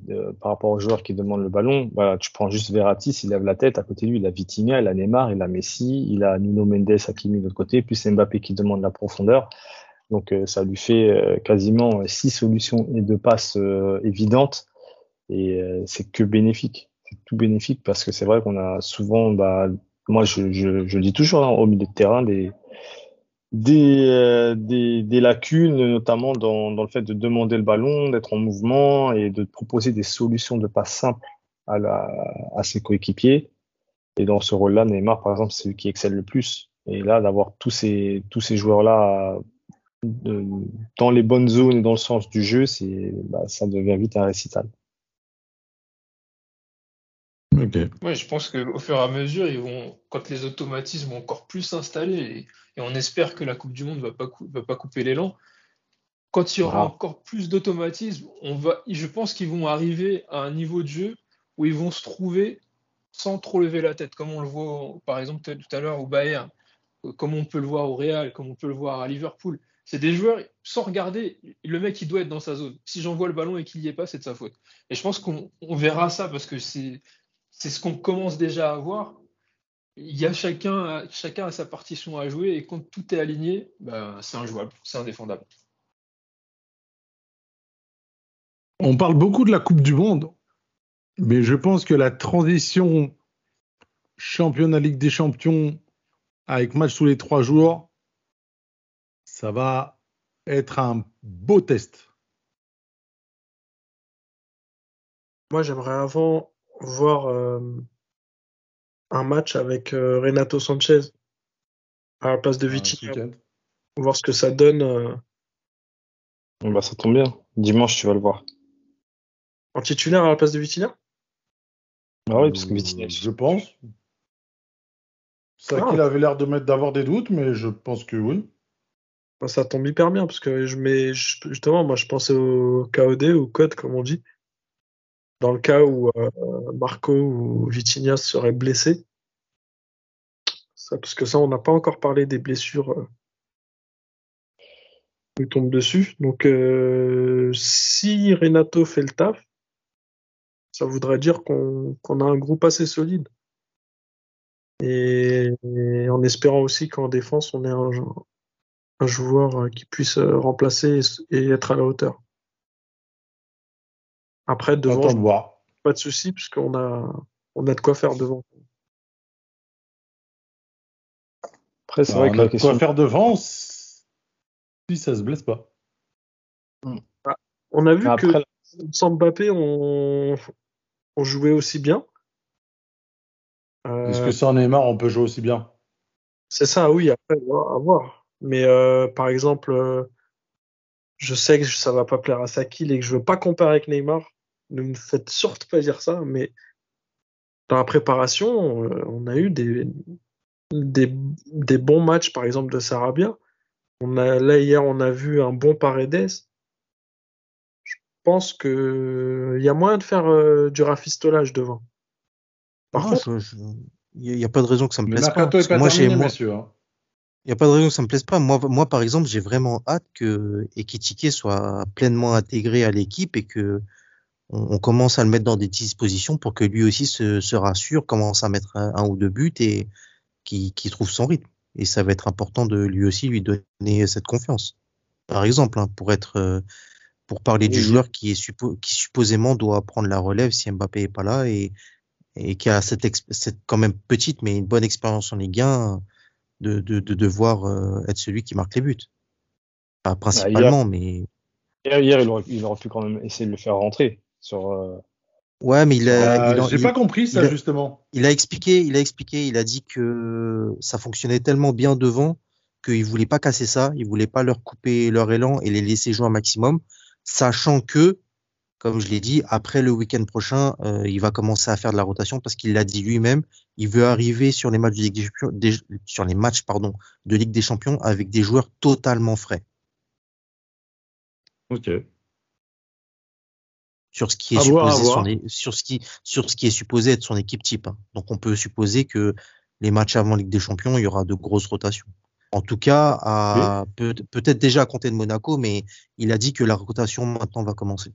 par rapport aux joueurs qui demandent le ballon, voilà, tu prends juste Verratti, s'il lève la tête, à côté de lui, il a Vitinha, il a Neymar, il a Messi, il a Nuno Mendes, Hakimi de l'autre côté, plus Mbappé qui demande la profondeur. Donc euh, ça lui fait euh, quasiment six solutions et deux passes évidentes, et c'est que bénéfique, c'est tout bénéfique parce que c'est vrai qu'on a souvent, bah, moi je, je, je dis toujours hein, au milieu de terrain, des des, euh, des, des, lacunes, notamment dans, dans, le fait de demander le ballon, d'être en mouvement et de proposer des solutions de passe simples à, la, à ses coéquipiers. Et dans ce rôle-là, Neymar, par exemple, c'est lui qui excelle le plus. Et là, d'avoir tous ces, tous ces joueurs-là dans les bonnes zones et dans le sens du jeu, c'est, bah, ça devient vite un récital. Okay. Ouais, je pense qu'au fur et à mesure, ils vont, quand les automatismes vont encore plus s'installer, et, on espère que la Coupe du Monde ne va pas, va pas couper l'élan, quand il y aura encore plus d'automatismes, on va, je pense qu'ils vont arriver à un niveau de jeu où ils vont se trouver sans trop lever la tête, comme on le voit par exemple tout à l'heure au Bayern, comme on peut le voir au Real, comme on peut le voir à Liverpool. C'est des joueurs, sans regarder, le mec il doit être dans sa zone. Si j'envoie le ballon et qu'il n'y est pas, c'est de sa faute. Et je pense qu'on verra ça parce que c'est ce qu'on commence déjà à voir. Il y a chacun, chacun a sa partition à jouer et quand tout est aligné, bah, c'est injouable, c'est indéfendable. On parle beaucoup de la Coupe du Monde, mais je pense que la transition championnat Ligue des Champions avec match tous les trois jours, ça va être un beau test. Moi, j'aimerais avant voir euh, un match avec euh, Renato Sanchez à la place de Ah, Vitinha. week-end. voir ce que ça donne euh, Bah, ça tombe bien. Dimanche, tu vas le voir. en titulaire à la place de Vitinha? Ah oui, parce que Vitinha, Euh, je pense. C'est Ah. qu'il avait l'air de mettre d'avoir des doutes, mais je pense que oui. Bah, ça tombe hyper bien parce que je mets justement moi je pensais au KOD ou code comme on dit. Dans le cas où euh, Marco ou Vitinha seraient blessés. Parce que ça on n'a pas encore parlé des blessures euh, qui tombent dessus. Donc euh, si Renato fait le taf ça voudrait dire qu'on qu'on a un groupe assez solide. Et, et en espérant aussi qu'en défense on ait un, un joueur euh, qui puisse euh, remplacer et, être à la hauteur. Après, devant, de voir. pas de souci, puisqu'on a, on a de quoi faire devant. Après, c'est Bah, vrai on que a de question. quoi faire devant si ça se blesse pas. On a vu Après, que sans Mbappé, on, on jouait aussi bien. Euh, Est-ce que sans Neymar, on peut jouer aussi bien? C'est ça, oui, après, à voir. Mais euh, par exemple, euh, je sais que ça va pas plaire à Sakil et que je veux pas comparer avec Neymar. Ne me faites surtout pas dire ça, mais dans la préparation, euh, on a eu des, des, des bons matchs, par exemple, de Sarabia. On a, là, hier, on a vu un bon Paredes. Je pense que il y a moyen de faire euh, du rafistolage devant. Par Non, contre, il n'y a pas de raison que ça me plaise pas. parce que moi, j'ai- terminé, moi- hein. Il n'y a pas de raison que ça me plaise pas. Moi, moi par exemple, j'ai vraiment hâte que Ekitike soit pleinement intégré à l'équipe et que on, on commence à le mettre dans des dispositions pour que lui aussi se, se rassure, commence à mettre un, un ou deux buts et qu'il trouve son rythme. Et ça va être important de lui aussi lui donner cette confiance. Par exemple, hein, pour être, euh, pour parler du joueur qui est suppo- qui supposément doit prendre la relève si Mbappé est pas là et, et qui a cette, cette quand même petite mais une bonne expérience en Ligue 1 de, de, de devoir euh, être celui qui marque les buts. Pas principalement, mais Hier, hier, il, aurait, il aurait pu quand même essayer de le faire rentrer. Sur, euh, ouais, mais il a, Euh, il, a- J'ai pas compris ça, il a- justement. il a expliqué, il a expliqué, il a dit que ça fonctionnait tellement bien devant qu'il voulait pas casser ça, il voulait pas leur couper leur élan et les laisser jouer un maximum, sachant que, comme je l'ai dit, après le week-end prochain, euh, il va commencer à faire de la rotation parce qu'il l'a dit lui-même, il veut arriver sur les matchs de Ligue des Champions, des- sur les matchs pardon de Ligue des Champions avec des joueurs totalement frais. Ok. sur ce qui est À supposé voir. son é- sur ce qui sur ce qui est supposé être son équipe type. hein. Donc on peut supposer que les matchs avant Ligue des Champions, il y aura de grosses rotations. En tout cas, à peut-être déjà à compter de Monaco, mais il a dit que la rotation maintenant va commencer.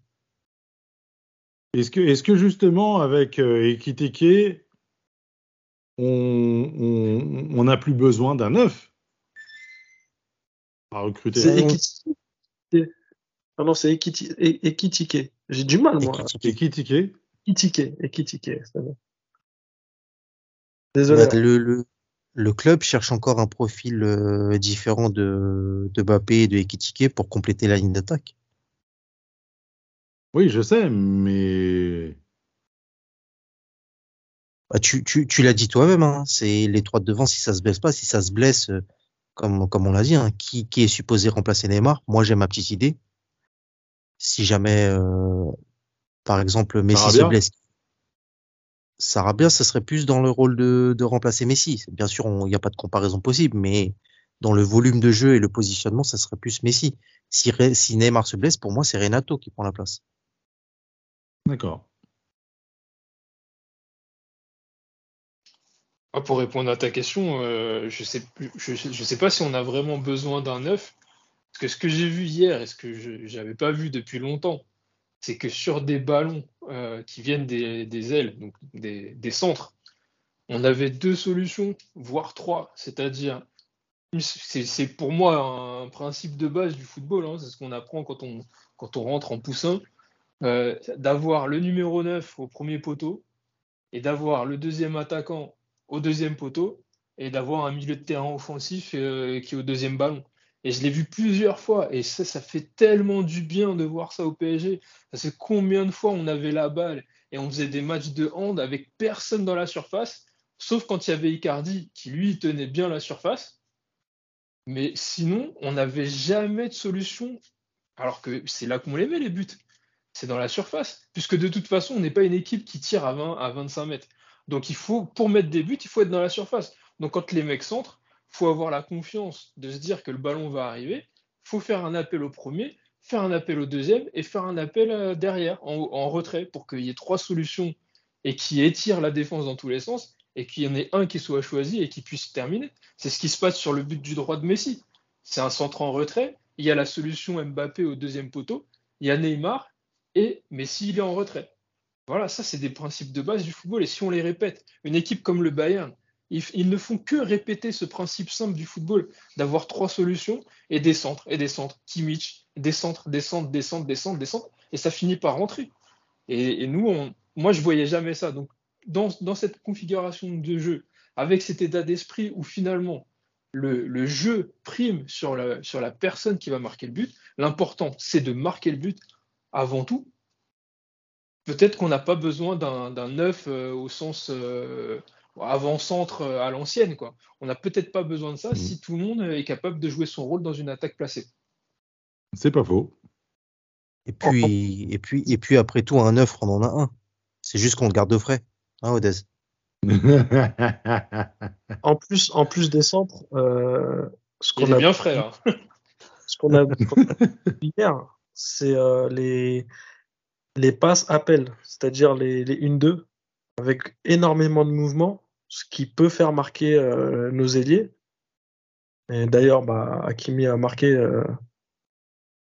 Est-ce que, est que justement, avec euh, Ekitike, on on- on n'a plus besoin d'un neuf à recruter? C'est Ekitike. Ah non, c'est E- Ekitike. J'ai du mal, moi. Ekitike. Ekitike Ekitike. Ekitike. c'est bon. Désolé. Bah, le, le, le club cherche encore un profil euh, différent de, de Mbappé et de Ekitike pour compléter la ligne d'attaque. Oui, je sais, mais Bah, tu, tu, tu l'as dit toi-même, hein, c'est les trois de devant, si ça se blesse pas, si ça se blesse, euh, comme, comme on l'a dit, hein, qui, qui est supposé remplacer Neymar? Moi, j'ai ma petite idée. Si jamais, euh, par exemple, Messi Sarabia? se blesse, Sarabia, ce serait plus dans le rôle de, de remplacer Messi. Bien sûr, il n'y a pas de comparaison possible, mais dans le volume de jeu et le positionnement, ça serait plus Messi. Si, si Neymar se blesse, pour moi, c'est Renato qui prend la place. D'accord. Ah, pour répondre à ta question, euh, je je sais pas si on a vraiment besoin d'un neuf. Parce que ce que j'ai vu hier et ce que je n'avais pas vu depuis longtemps, c'est que sur des ballons euh, qui viennent des, ailes, donc des, centres, on avait deux solutions, voire trois. C'est-à-dire, c'est pour moi un principe de base du football. hein, c'est ce qu'on apprend quand on rentre en poussin. Euh, d'avoir le numéro 9 au premier poteau et d'avoir le deuxième attaquant au deuxième poteau et d'avoir un milieu de terrain offensif euh, qui est au deuxième ballon. Et je l'ai vu plusieurs fois et ça, ça fait tellement du bien de voir ça au PSG. Fait combien de fois on avait la balle et on faisait des matchs de hand avec personne dans la surface, sauf quand il y avait Icardi qui lui tenait bien la surface. Mais sinon, on n'avait jamais de solution. Alors que c'est là qu'on les met les buts c'est dans la surface, puisque de toute façon, on n'est pas une équipe qui tire à 20, à 25 mètres. Donc il faut, pour mettre des buts, il faut être dans la surface. Donc quand les mecs centrent, il faut avoir la confiance de se dire que le ballon va arriver, il faut faire un appel au premier, faire un appel au deuxième et faire un appel euh, derrière, en, retrait, pour qu'il y ait trois solutions et qui étirent la défense dans tous les sens et qu'il y en ait un qui soit choisi et qui puisse terminer. C'est ce qui se passe sur le but du droit de Messi. C'est un centre en retrait, il y a la solution Mbappé au deuxième poteau, il y a Neymar et mais s'il est en retrait. Voilà, ça c'est des principes de base du football et si on les répète, une équipe comme le Bayern, ils, ne font que répéter ce principe simple du football d'avoir trois solutions et des centres et des centres, Kimmich, des centres, des centres, des centres, des centres, des centres et ça finit par rentrer. Et, nous, on, moi je voyais jamais ça. Donc dans, cette configuration de jeu, avec cet état d'esprit où finalement le, jeu prime sur la personne qui va marquer le but. L'important, c'est de marquer le but avant tout. Peut-être qu'on n'a pas besoin d'un neuf euh, au sens euh, avant-centre euh, à l'ancienne. quoi. On n'a peut-être pas besoin de ça mm. si tout le monde est capable de jouer son rôle dans une attaque placée. C'est pas faux. Et puis, et puis, et puis après tout, un neuf, on en a un. C'est juste qu'on le garde frais, hein, Odez. en plus, en plus des centres, ce qu'on a bien frais là. ce qu'on a, hier, c'est euh, les, passes appels, c'est-à-dire les, les 1-2, avec énormément de mouvements, ce qui peut faire marquer euh, nos ailiers. Et d'ailleurs, bah, Hakimi a marqué euh,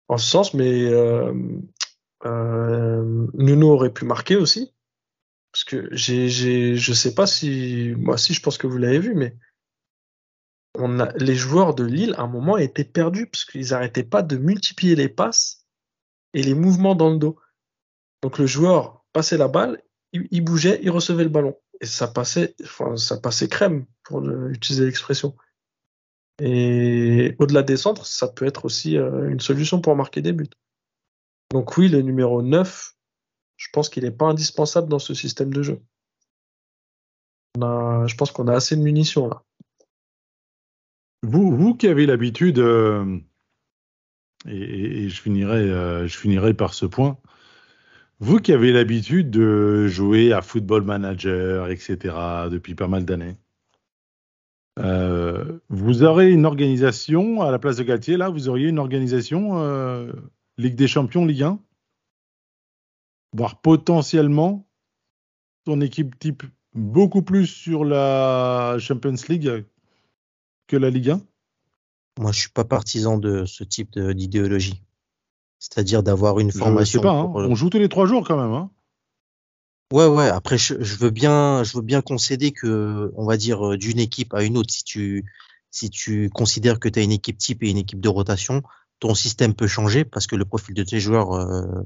en ce sens, mais Nuno aurait pu marquer aussi. Parce que j'ai, j'ai, sais pas si, moi si je pense que vous l'avez vu, mais les joueurs de Lille, à un moment, étaient perdus parce qu'ils n'arrêtaient pas de multiplier les passes et les mouvements dans le dos. Donc le joueur passait la balle, il, bougeait, il recevait le ballon. Et ça passait, enfin, ça passait crème, pour utiliser l'expression. Et au-delà des centres, ça peut être aussi euh, une solution pour marquer des buts. Donc oui, le numéro 9, je pense qu'il n'est pas indispensable dans ce système de jeu. je pense qu'on a assez de munitions là. Vous, qui avez l'habitude euh, et, je, finirai, euh, je finirai par ce point. Vous qui avez l'habitude de jouer à Football Manager, etc., depuis pas mal d'années, euh, vous aurez une organisation à la place de Galtier, là, vous auriez une organisation euh, Ligue des Champions, Ligue 1, voire potentiellement ton équipe type beaucoup plus sur la Champions League que la Ligue 1 moi, je suis pas partisan de ce type d'idéologie. C'est-à-dire d'avoir une formation. Pas, hein. On joue tous les trois jours quand même. Hein. Ouais, ouais. Après, je, veux bien, je veux bien concéder que, on va dire, euh, d'une équipe à une autre, si tu, si tu considères que tu as une équipe type et une équipe de rotation, ton système peut changer parce que le profil de tes joueurs, euh,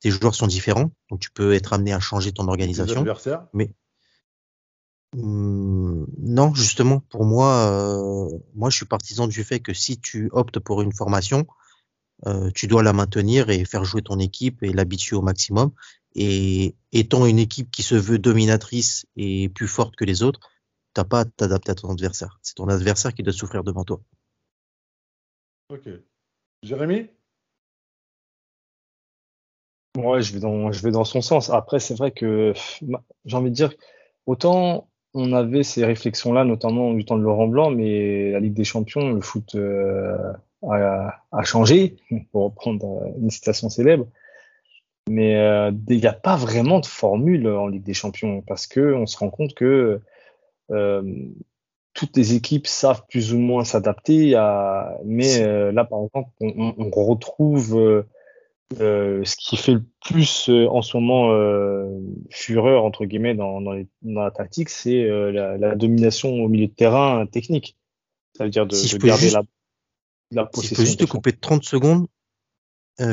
tes joueurs sont différents. Donc, tu peux être amené à changer ton organisation. Mais, Mmh, non, justement, pour moi, euh, moi, je suis partisan du fait que si tu optes pour une formation, euh, tu dois la maintenir et faire jouer ton équipe et l'habituer au maximum. Et étant une équipe qui se veut dominatrice et plus forte que les autres, t'as pas à t'adapter à ton adversaire. C'est ton adversaire qui doit souffrir devant toi. Ok. Jérémy? Ouais, je vais dans, je vais dans son sens. Après, c'est vrai que j'ai envie de dire, autant on avait ces réflexions-là, notamment du temps de Laurent Blanc, mais la Ligue des Champions, le foot euh, a, changé, pour reprendre euh, une citation célèbre. Mais euh, il n'y a pas vraiment de formule en Ligue des Champions parce que on se rend compte que toutes les équipes savent plus ou moins s'adapter. Mais là, par exemple, on, on retrouve euh, ce qui fait le plus euh, en ce moment euh, fureur entre guillemets dans, dans, la tactique, c'est la, la, domination au milieu de terrain technique. Ça veut dire de, de garder la, la possession. Si je peux juste te couper 30 secondes,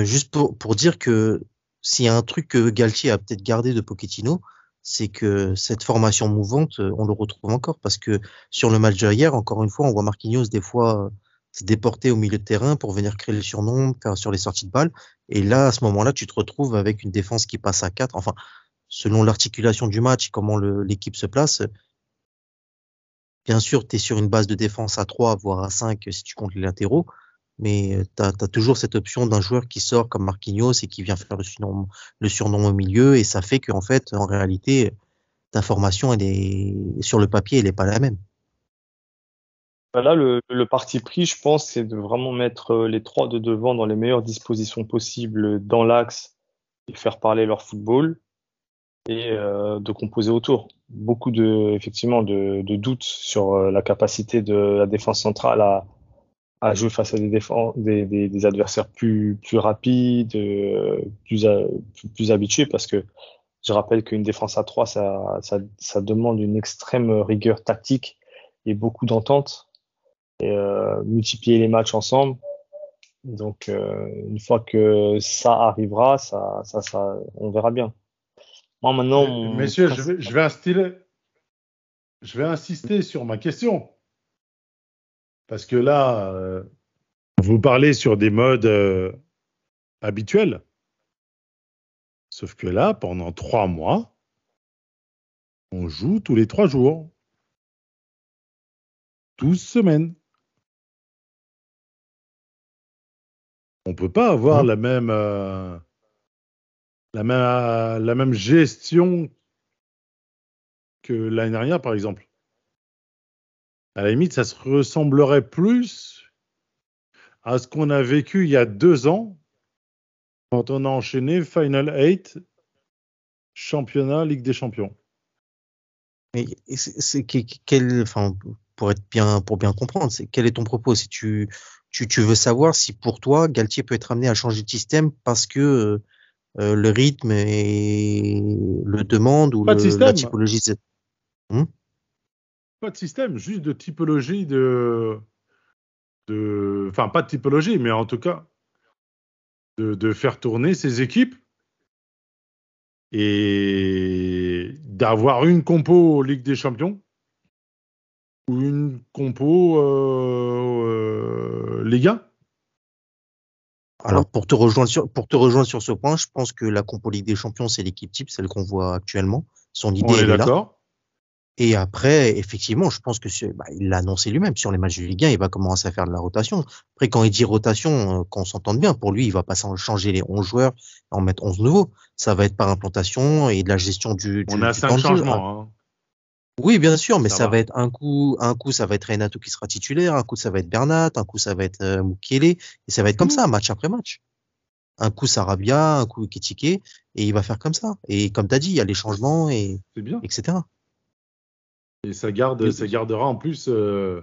juste pour, pour dire que s'il y a un truc que Galtier a peut-être gardé de Pochettino, c'est que cette formation mouvante, on le retrouve encore parce que sur le match d'hier, encore une fois, on voit Marquinhos des fois se déporter au milieu de terrain pour venir créer le surnom, sur les sorties de balles. Et là, à ce moment-là, tu te retrouves avec une défense qui passe à 4. Enfin, selon l'articulation du match et comment l'équipe se place, bien sûr, tu es sur une base de défense à 3, voire à 5 si tu comptes les latéraux, mais tu as, toujours cette option d'un joueur qui sort comme Marquinhos et qui vient faire le surnom, le surnom au milieu, et ça fait qu'en fait, en réalité, ta formation, elle est, sur le papier, elle n'est pas la même. Bah là, le, parti pris, je pense, c'est de vraiment mettre euh, les trois de devant dans les meilleures dispositions possibles dans l'axe et faire parler leur football et euh, de composer autour. Beaucoup de, effectivement, de, doutes sur euh, la capacité de la défense centrale à, jouer face à des, des, adversaires plus, rapides, plus, habitués, parce que je rappelle qu'une défense à 3, ça, ça, ça, demande une extrême rigueur tactique et beaucoup d'entente, et euh, multiplier les matchs ensemble. Donc, euh, une fois que ça arrivera, ça, ça, ça, on verra bien. Moi, maintenant. Messieurs, je vais, je vais, instiller, je vais insister sur ma question. Parce que là, euh, vous parlez sur des modes euh, habituels. Sauf que là, pendant trois mois, on joue tous les trois jours. Douze semaines. On ne peut pas avoir la même, euh, la même, la même gestion que l'année dernière, par exemple. À la limite, ça se ressemblerait plus à ce qu'on a vécu il y a deux ans quand on a enchaîné Final 8, championnat, Ligue des Champions. Mais c'est quel, enfin, pour être bien, pour bien comprendre, c'est quel est ton propos? Si tu, tu, tu, veux savoir si pour toi Galtier peut être amené à changer de système parce que euh, le rythme et le demande ou le, la typologie. Hmm? Pas de système, juste de typologie de. de enfin, pas de typologie, mais en tout cas, de, de faire tourner ces équipes et d'avoir une compo Ligue des Champions ou une compo euh, euh, Liga. Alors pour te rejoindre sur pour te rejoindre sur ce point, je pense que la compo Ligue des Champions c'est l'équipe type, celle qu'on voit actuellement. Son idée On est, d'accord. Et après, effectivement, je pense que bah, il l'a annoncé lui-même sur les matchs de Ligue 1, il va commencer à faire de la rotation. Après, quand il dit rotation, euh, qu'on s'entende bien, pour lui, il va pas changer les 11 joueurs, en mettre 11 nouveaux. Ça va être par implantation et de la gestion du. du On a cinq changements. Oui, bien sûr, mais ça, va. être un coup, un coup, ça va être Renato qui sera titulaire, un coup, ça va être Bernat, un coup, ça va être euh, Mukele, et ça va être comme mmh. ça, match après match. Un coup, Sarabia, un coup, Ketike, et il va faire comme ça. Et comme tu as dit, il y a les changements, et, bien. etc. Et ça, garde, ça gardera en plus euh,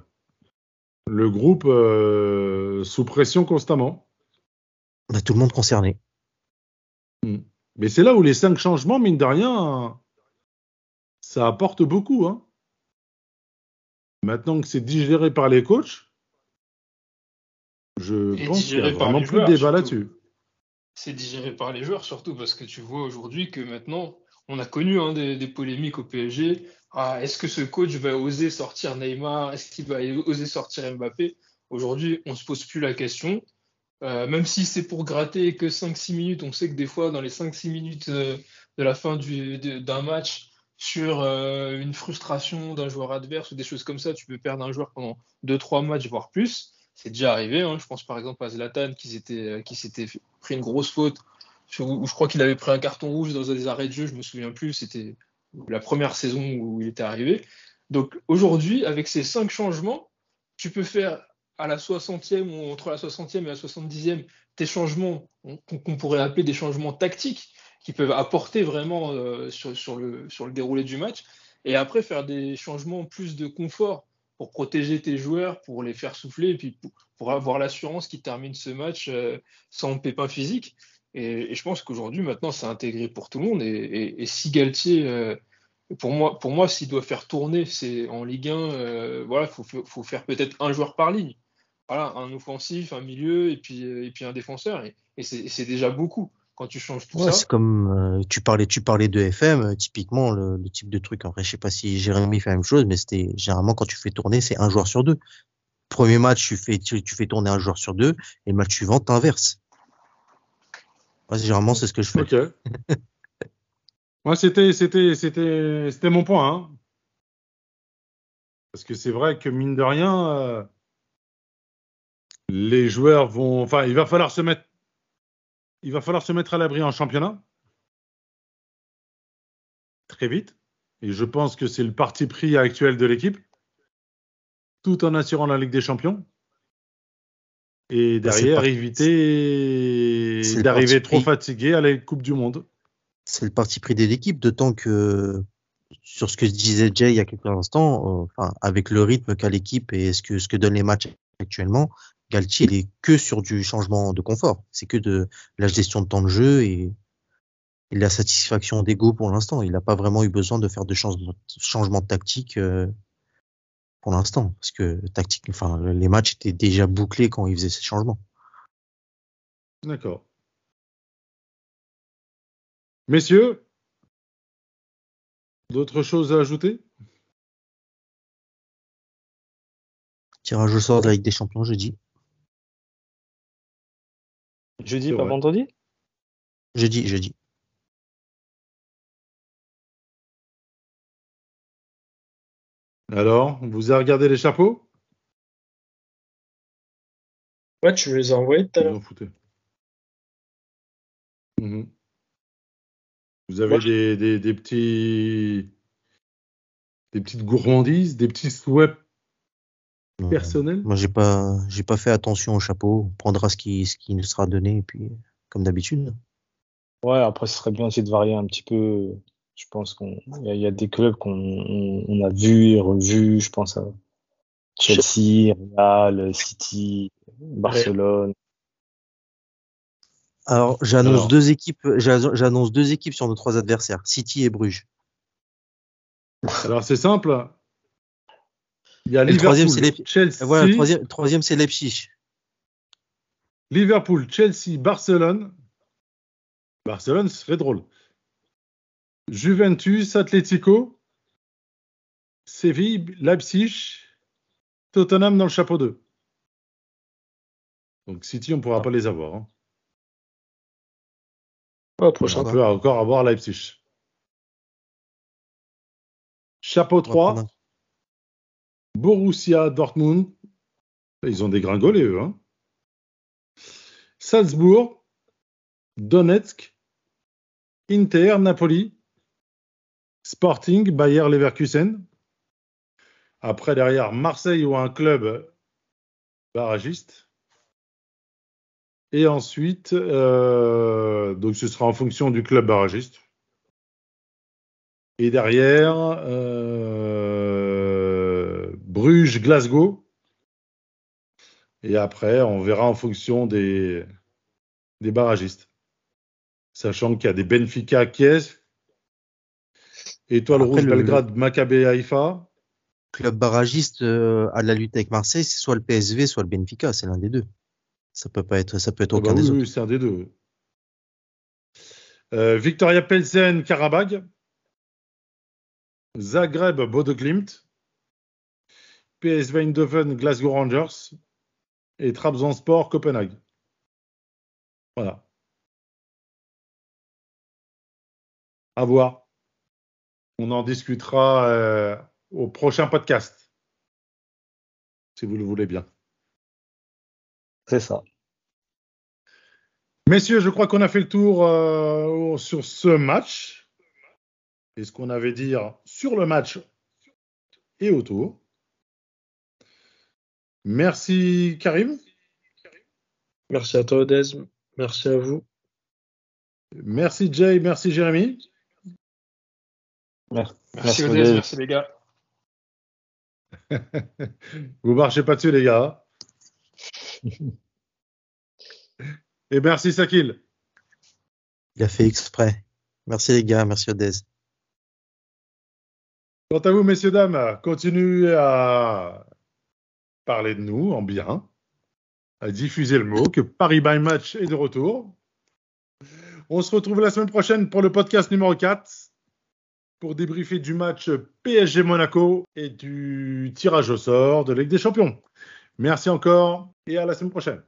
le groupe euh, sous pression constamment. On a tout le monde concerné. Hmm. Mais c'est là où les cinq changements, mine de rien, ça apporte beaucoup. Hein. Maintenant que c'est digéré par les coachs, je pense qu'il n'y a vraiment plus de débat là-dessus. C'est digéré par les joueurs surtout parce que tu vois aujourd'hui que maintenant, on a connu hein, des, polémiques au PSG ah, est-ce que ce coach va oser sortir Neymar? Est-ce qu'il va oser sortir Mbappé? Aujourd'hui, on ne se pose plus la question. Euh, même si c'est pour gratter que 5-6 minutes, on sait que des fois, dans les 5-6 minutes euh, de la fin d'un match, sur euh, une frustration d'un joueur adverse ou des choses comme ça, tu peux perdre un joueur pendant 2-3 matchs, voire plus. C'est déjà arrivé. Hein. Je pense par exemple à Zlatan qui s'était pris une grosse faute, où je crois qu'il avait pris un carton rouge dans des arrêts de jeu, je me souviens plus. C'était la première saison où il était arrivé. Donc aujourd'hui, avec ces cinq changements, tu peux faire à la 60e ou entre la 60e et la 70e tes changements qu'on pourrait appeler des changements tactiques qui peuvent apporter vraiment euh, sur, le, sur le déroulé du match. Et après, faire des changements plus de confort pour protéger tes joueurs, pour les faire souffler et puis pour, avoir l'assurance qu'ils terminent ce match euh, sans pépin physique. Et, je pense qu'aujourd'hui, maintenant, c'est intégré pour tout le monde. Et, si Galtier, euh, pour moi, pour moi s'il doit faire tourner, en Ligue 1, euh, voilà, faut, faut faire peut-être un joueur par ligne. Voilà, un offensif, un milieu et puis, et puis un défenseur. Et, c'est déjà beaucoup. Quand tu changes tout Ouais, ça. c'est comme euh, tu parlais, tu parlais de FM, euh, typiquement le, le type de truc. En vrai, je sais pas si Jérémy fait la même chose, mais c'était généralement quand tu fais tourner, c'est un joueur sur deux. Premier match, tu fais, tu, tu fais tourner un joueur sur deux, et le match suivant, t'inverses. Ouais, généralement, c'est ce que je fais. Ok. Moi, c'était, c'était, c'était, c'était mon point. hein. Parce que c'est vrai que mine de rien, euh, les joueurs vont, enfin, il va falloir se mettre, il va falloir se mettre à l'abri en championnat très vite. Et je pense que c'est le parti pris actuel de l'équipe, tout en assurant la Ligue des Champions. Et Bah, derrière, éviter d'arriver trop pris. fatigué à la Coupe du Monde. C'est le parti pris de l'équipe, d'autant que sur ce que disait Jay il y a quelques instants, euh, enfin, avec le rythme qu'a l'équipe et ce que, ce que donnent les matchs actuellement, Galtier, il est que sur du changement de confort. C'est que de la gestion de temps de jeu et, et la satisfaction d'ego pour l'instant. Il n'a pas vraiment eu besoin de faire de changements changement de tactique euh, pour l'instant. Parce que tactique, enfin, les matchs étaient déjà bouclés quand il faisait ces changements. D'accord. Messieurs, d'autres choses à ajouter? Tirage au sort de la Ligue des Champions jeudi. Jeudi, pas vrai. vendredi? Jeudi, jeudi. Alors, on vous a regardé les chapeaux? Ouais, tu les as envoyés tout à Vous l'heure. Mhm. Vous avez des, des petits des petites gourmandises, des petits souhaits Non, personnels Moi, j'ai pas, j'ai pas fait attention au chapeau. On prendra ce qui, ce qui nous sera donné, et puis, comme d'habitude. Ouais, après, ce serait bien aussi de varier un petit peu. Je pense qu'on il y, y a des clubs qu'on on, on a vus et revus. Je pense à Chelsea, Real, City, Barcelone. Alors, j'annonce Alors. deux équipes, j'a- j'annonce deux équipes sur nos trois adversaires, City et Bruges. Alors, c'est simple. Il y a le troisième, Liverpool, c'est les- Chelsea, Et voilà, le troisième, le troisième, c'est Leipzig. Liverpool, Chelsea, Barcelone. Barcelone, ce serait drôle. Juventus, Atlético, Séville, Leipzig, Tottenham dans le chapeau 2. Donc City, on ne pourra pas les avoir. hein. Prochain. On peut encore avoir Leipzig. Chapeau On va 3, prendre un- Borussia Dortmund. Ils ont dégringolé, eux. Hein. Salzbourg, Donetsk, Inter, Napoli, Sporting, Bayer Leverkusen. Après, derrière, Marseille ou un club barragiste. Et ensuite, euh, donc ce sera en fonction du club barragiste. Et derrière, euh, Bruges, Glasgow. Et après, on verra en fonction des, des barragistes. Sachant qu'il y a des Benfica, Kiev, Étoile Rouge, le- Belgrade, Maccabi, Haïfa. Club barragiste euh, à la lutte avec Marseille, c'est soit le PSV, soit le Benfica, c'est l'un des deux. Ça peut pas être, ça peut être Ah aucun bah des oui, autres. oui, c'est un des deux. Euh, Victoria Pelsen, Karabag. Zagreb, Bodo Glimt. PSV Eindhoven, Glasgow Rangers. Et Trabzonspor, Copenhague. Voilà. À voir. On en discutera euh, au prochain podcast. Si vous le voulez bien. C'est ça. Messieurs, je crois qu'on a fait le tour euh, sur ce match et ce qu'on avait dire sur le match et autour. Merci Karim, Merci à toi, Odez. Merci à vous. merci Jay, merci Jérémy. Merci. Merci Odez. merci les gars. Vous marchez pas dessus les gars. Et merci Sakil. Il a fait exprès. Merci les gars, merci Odez. Quant à vous, messieurs, dames, continuez à parler de nous en bien, à diffuser le mot que Paris by Match est de retour. On se retrouve la semaine prochaine pour le podcast numéro 4 pour débriefer du match PSG Monaco et du tirage au sort de Ligue des Champions. Merci encore et à la semaine prochaine.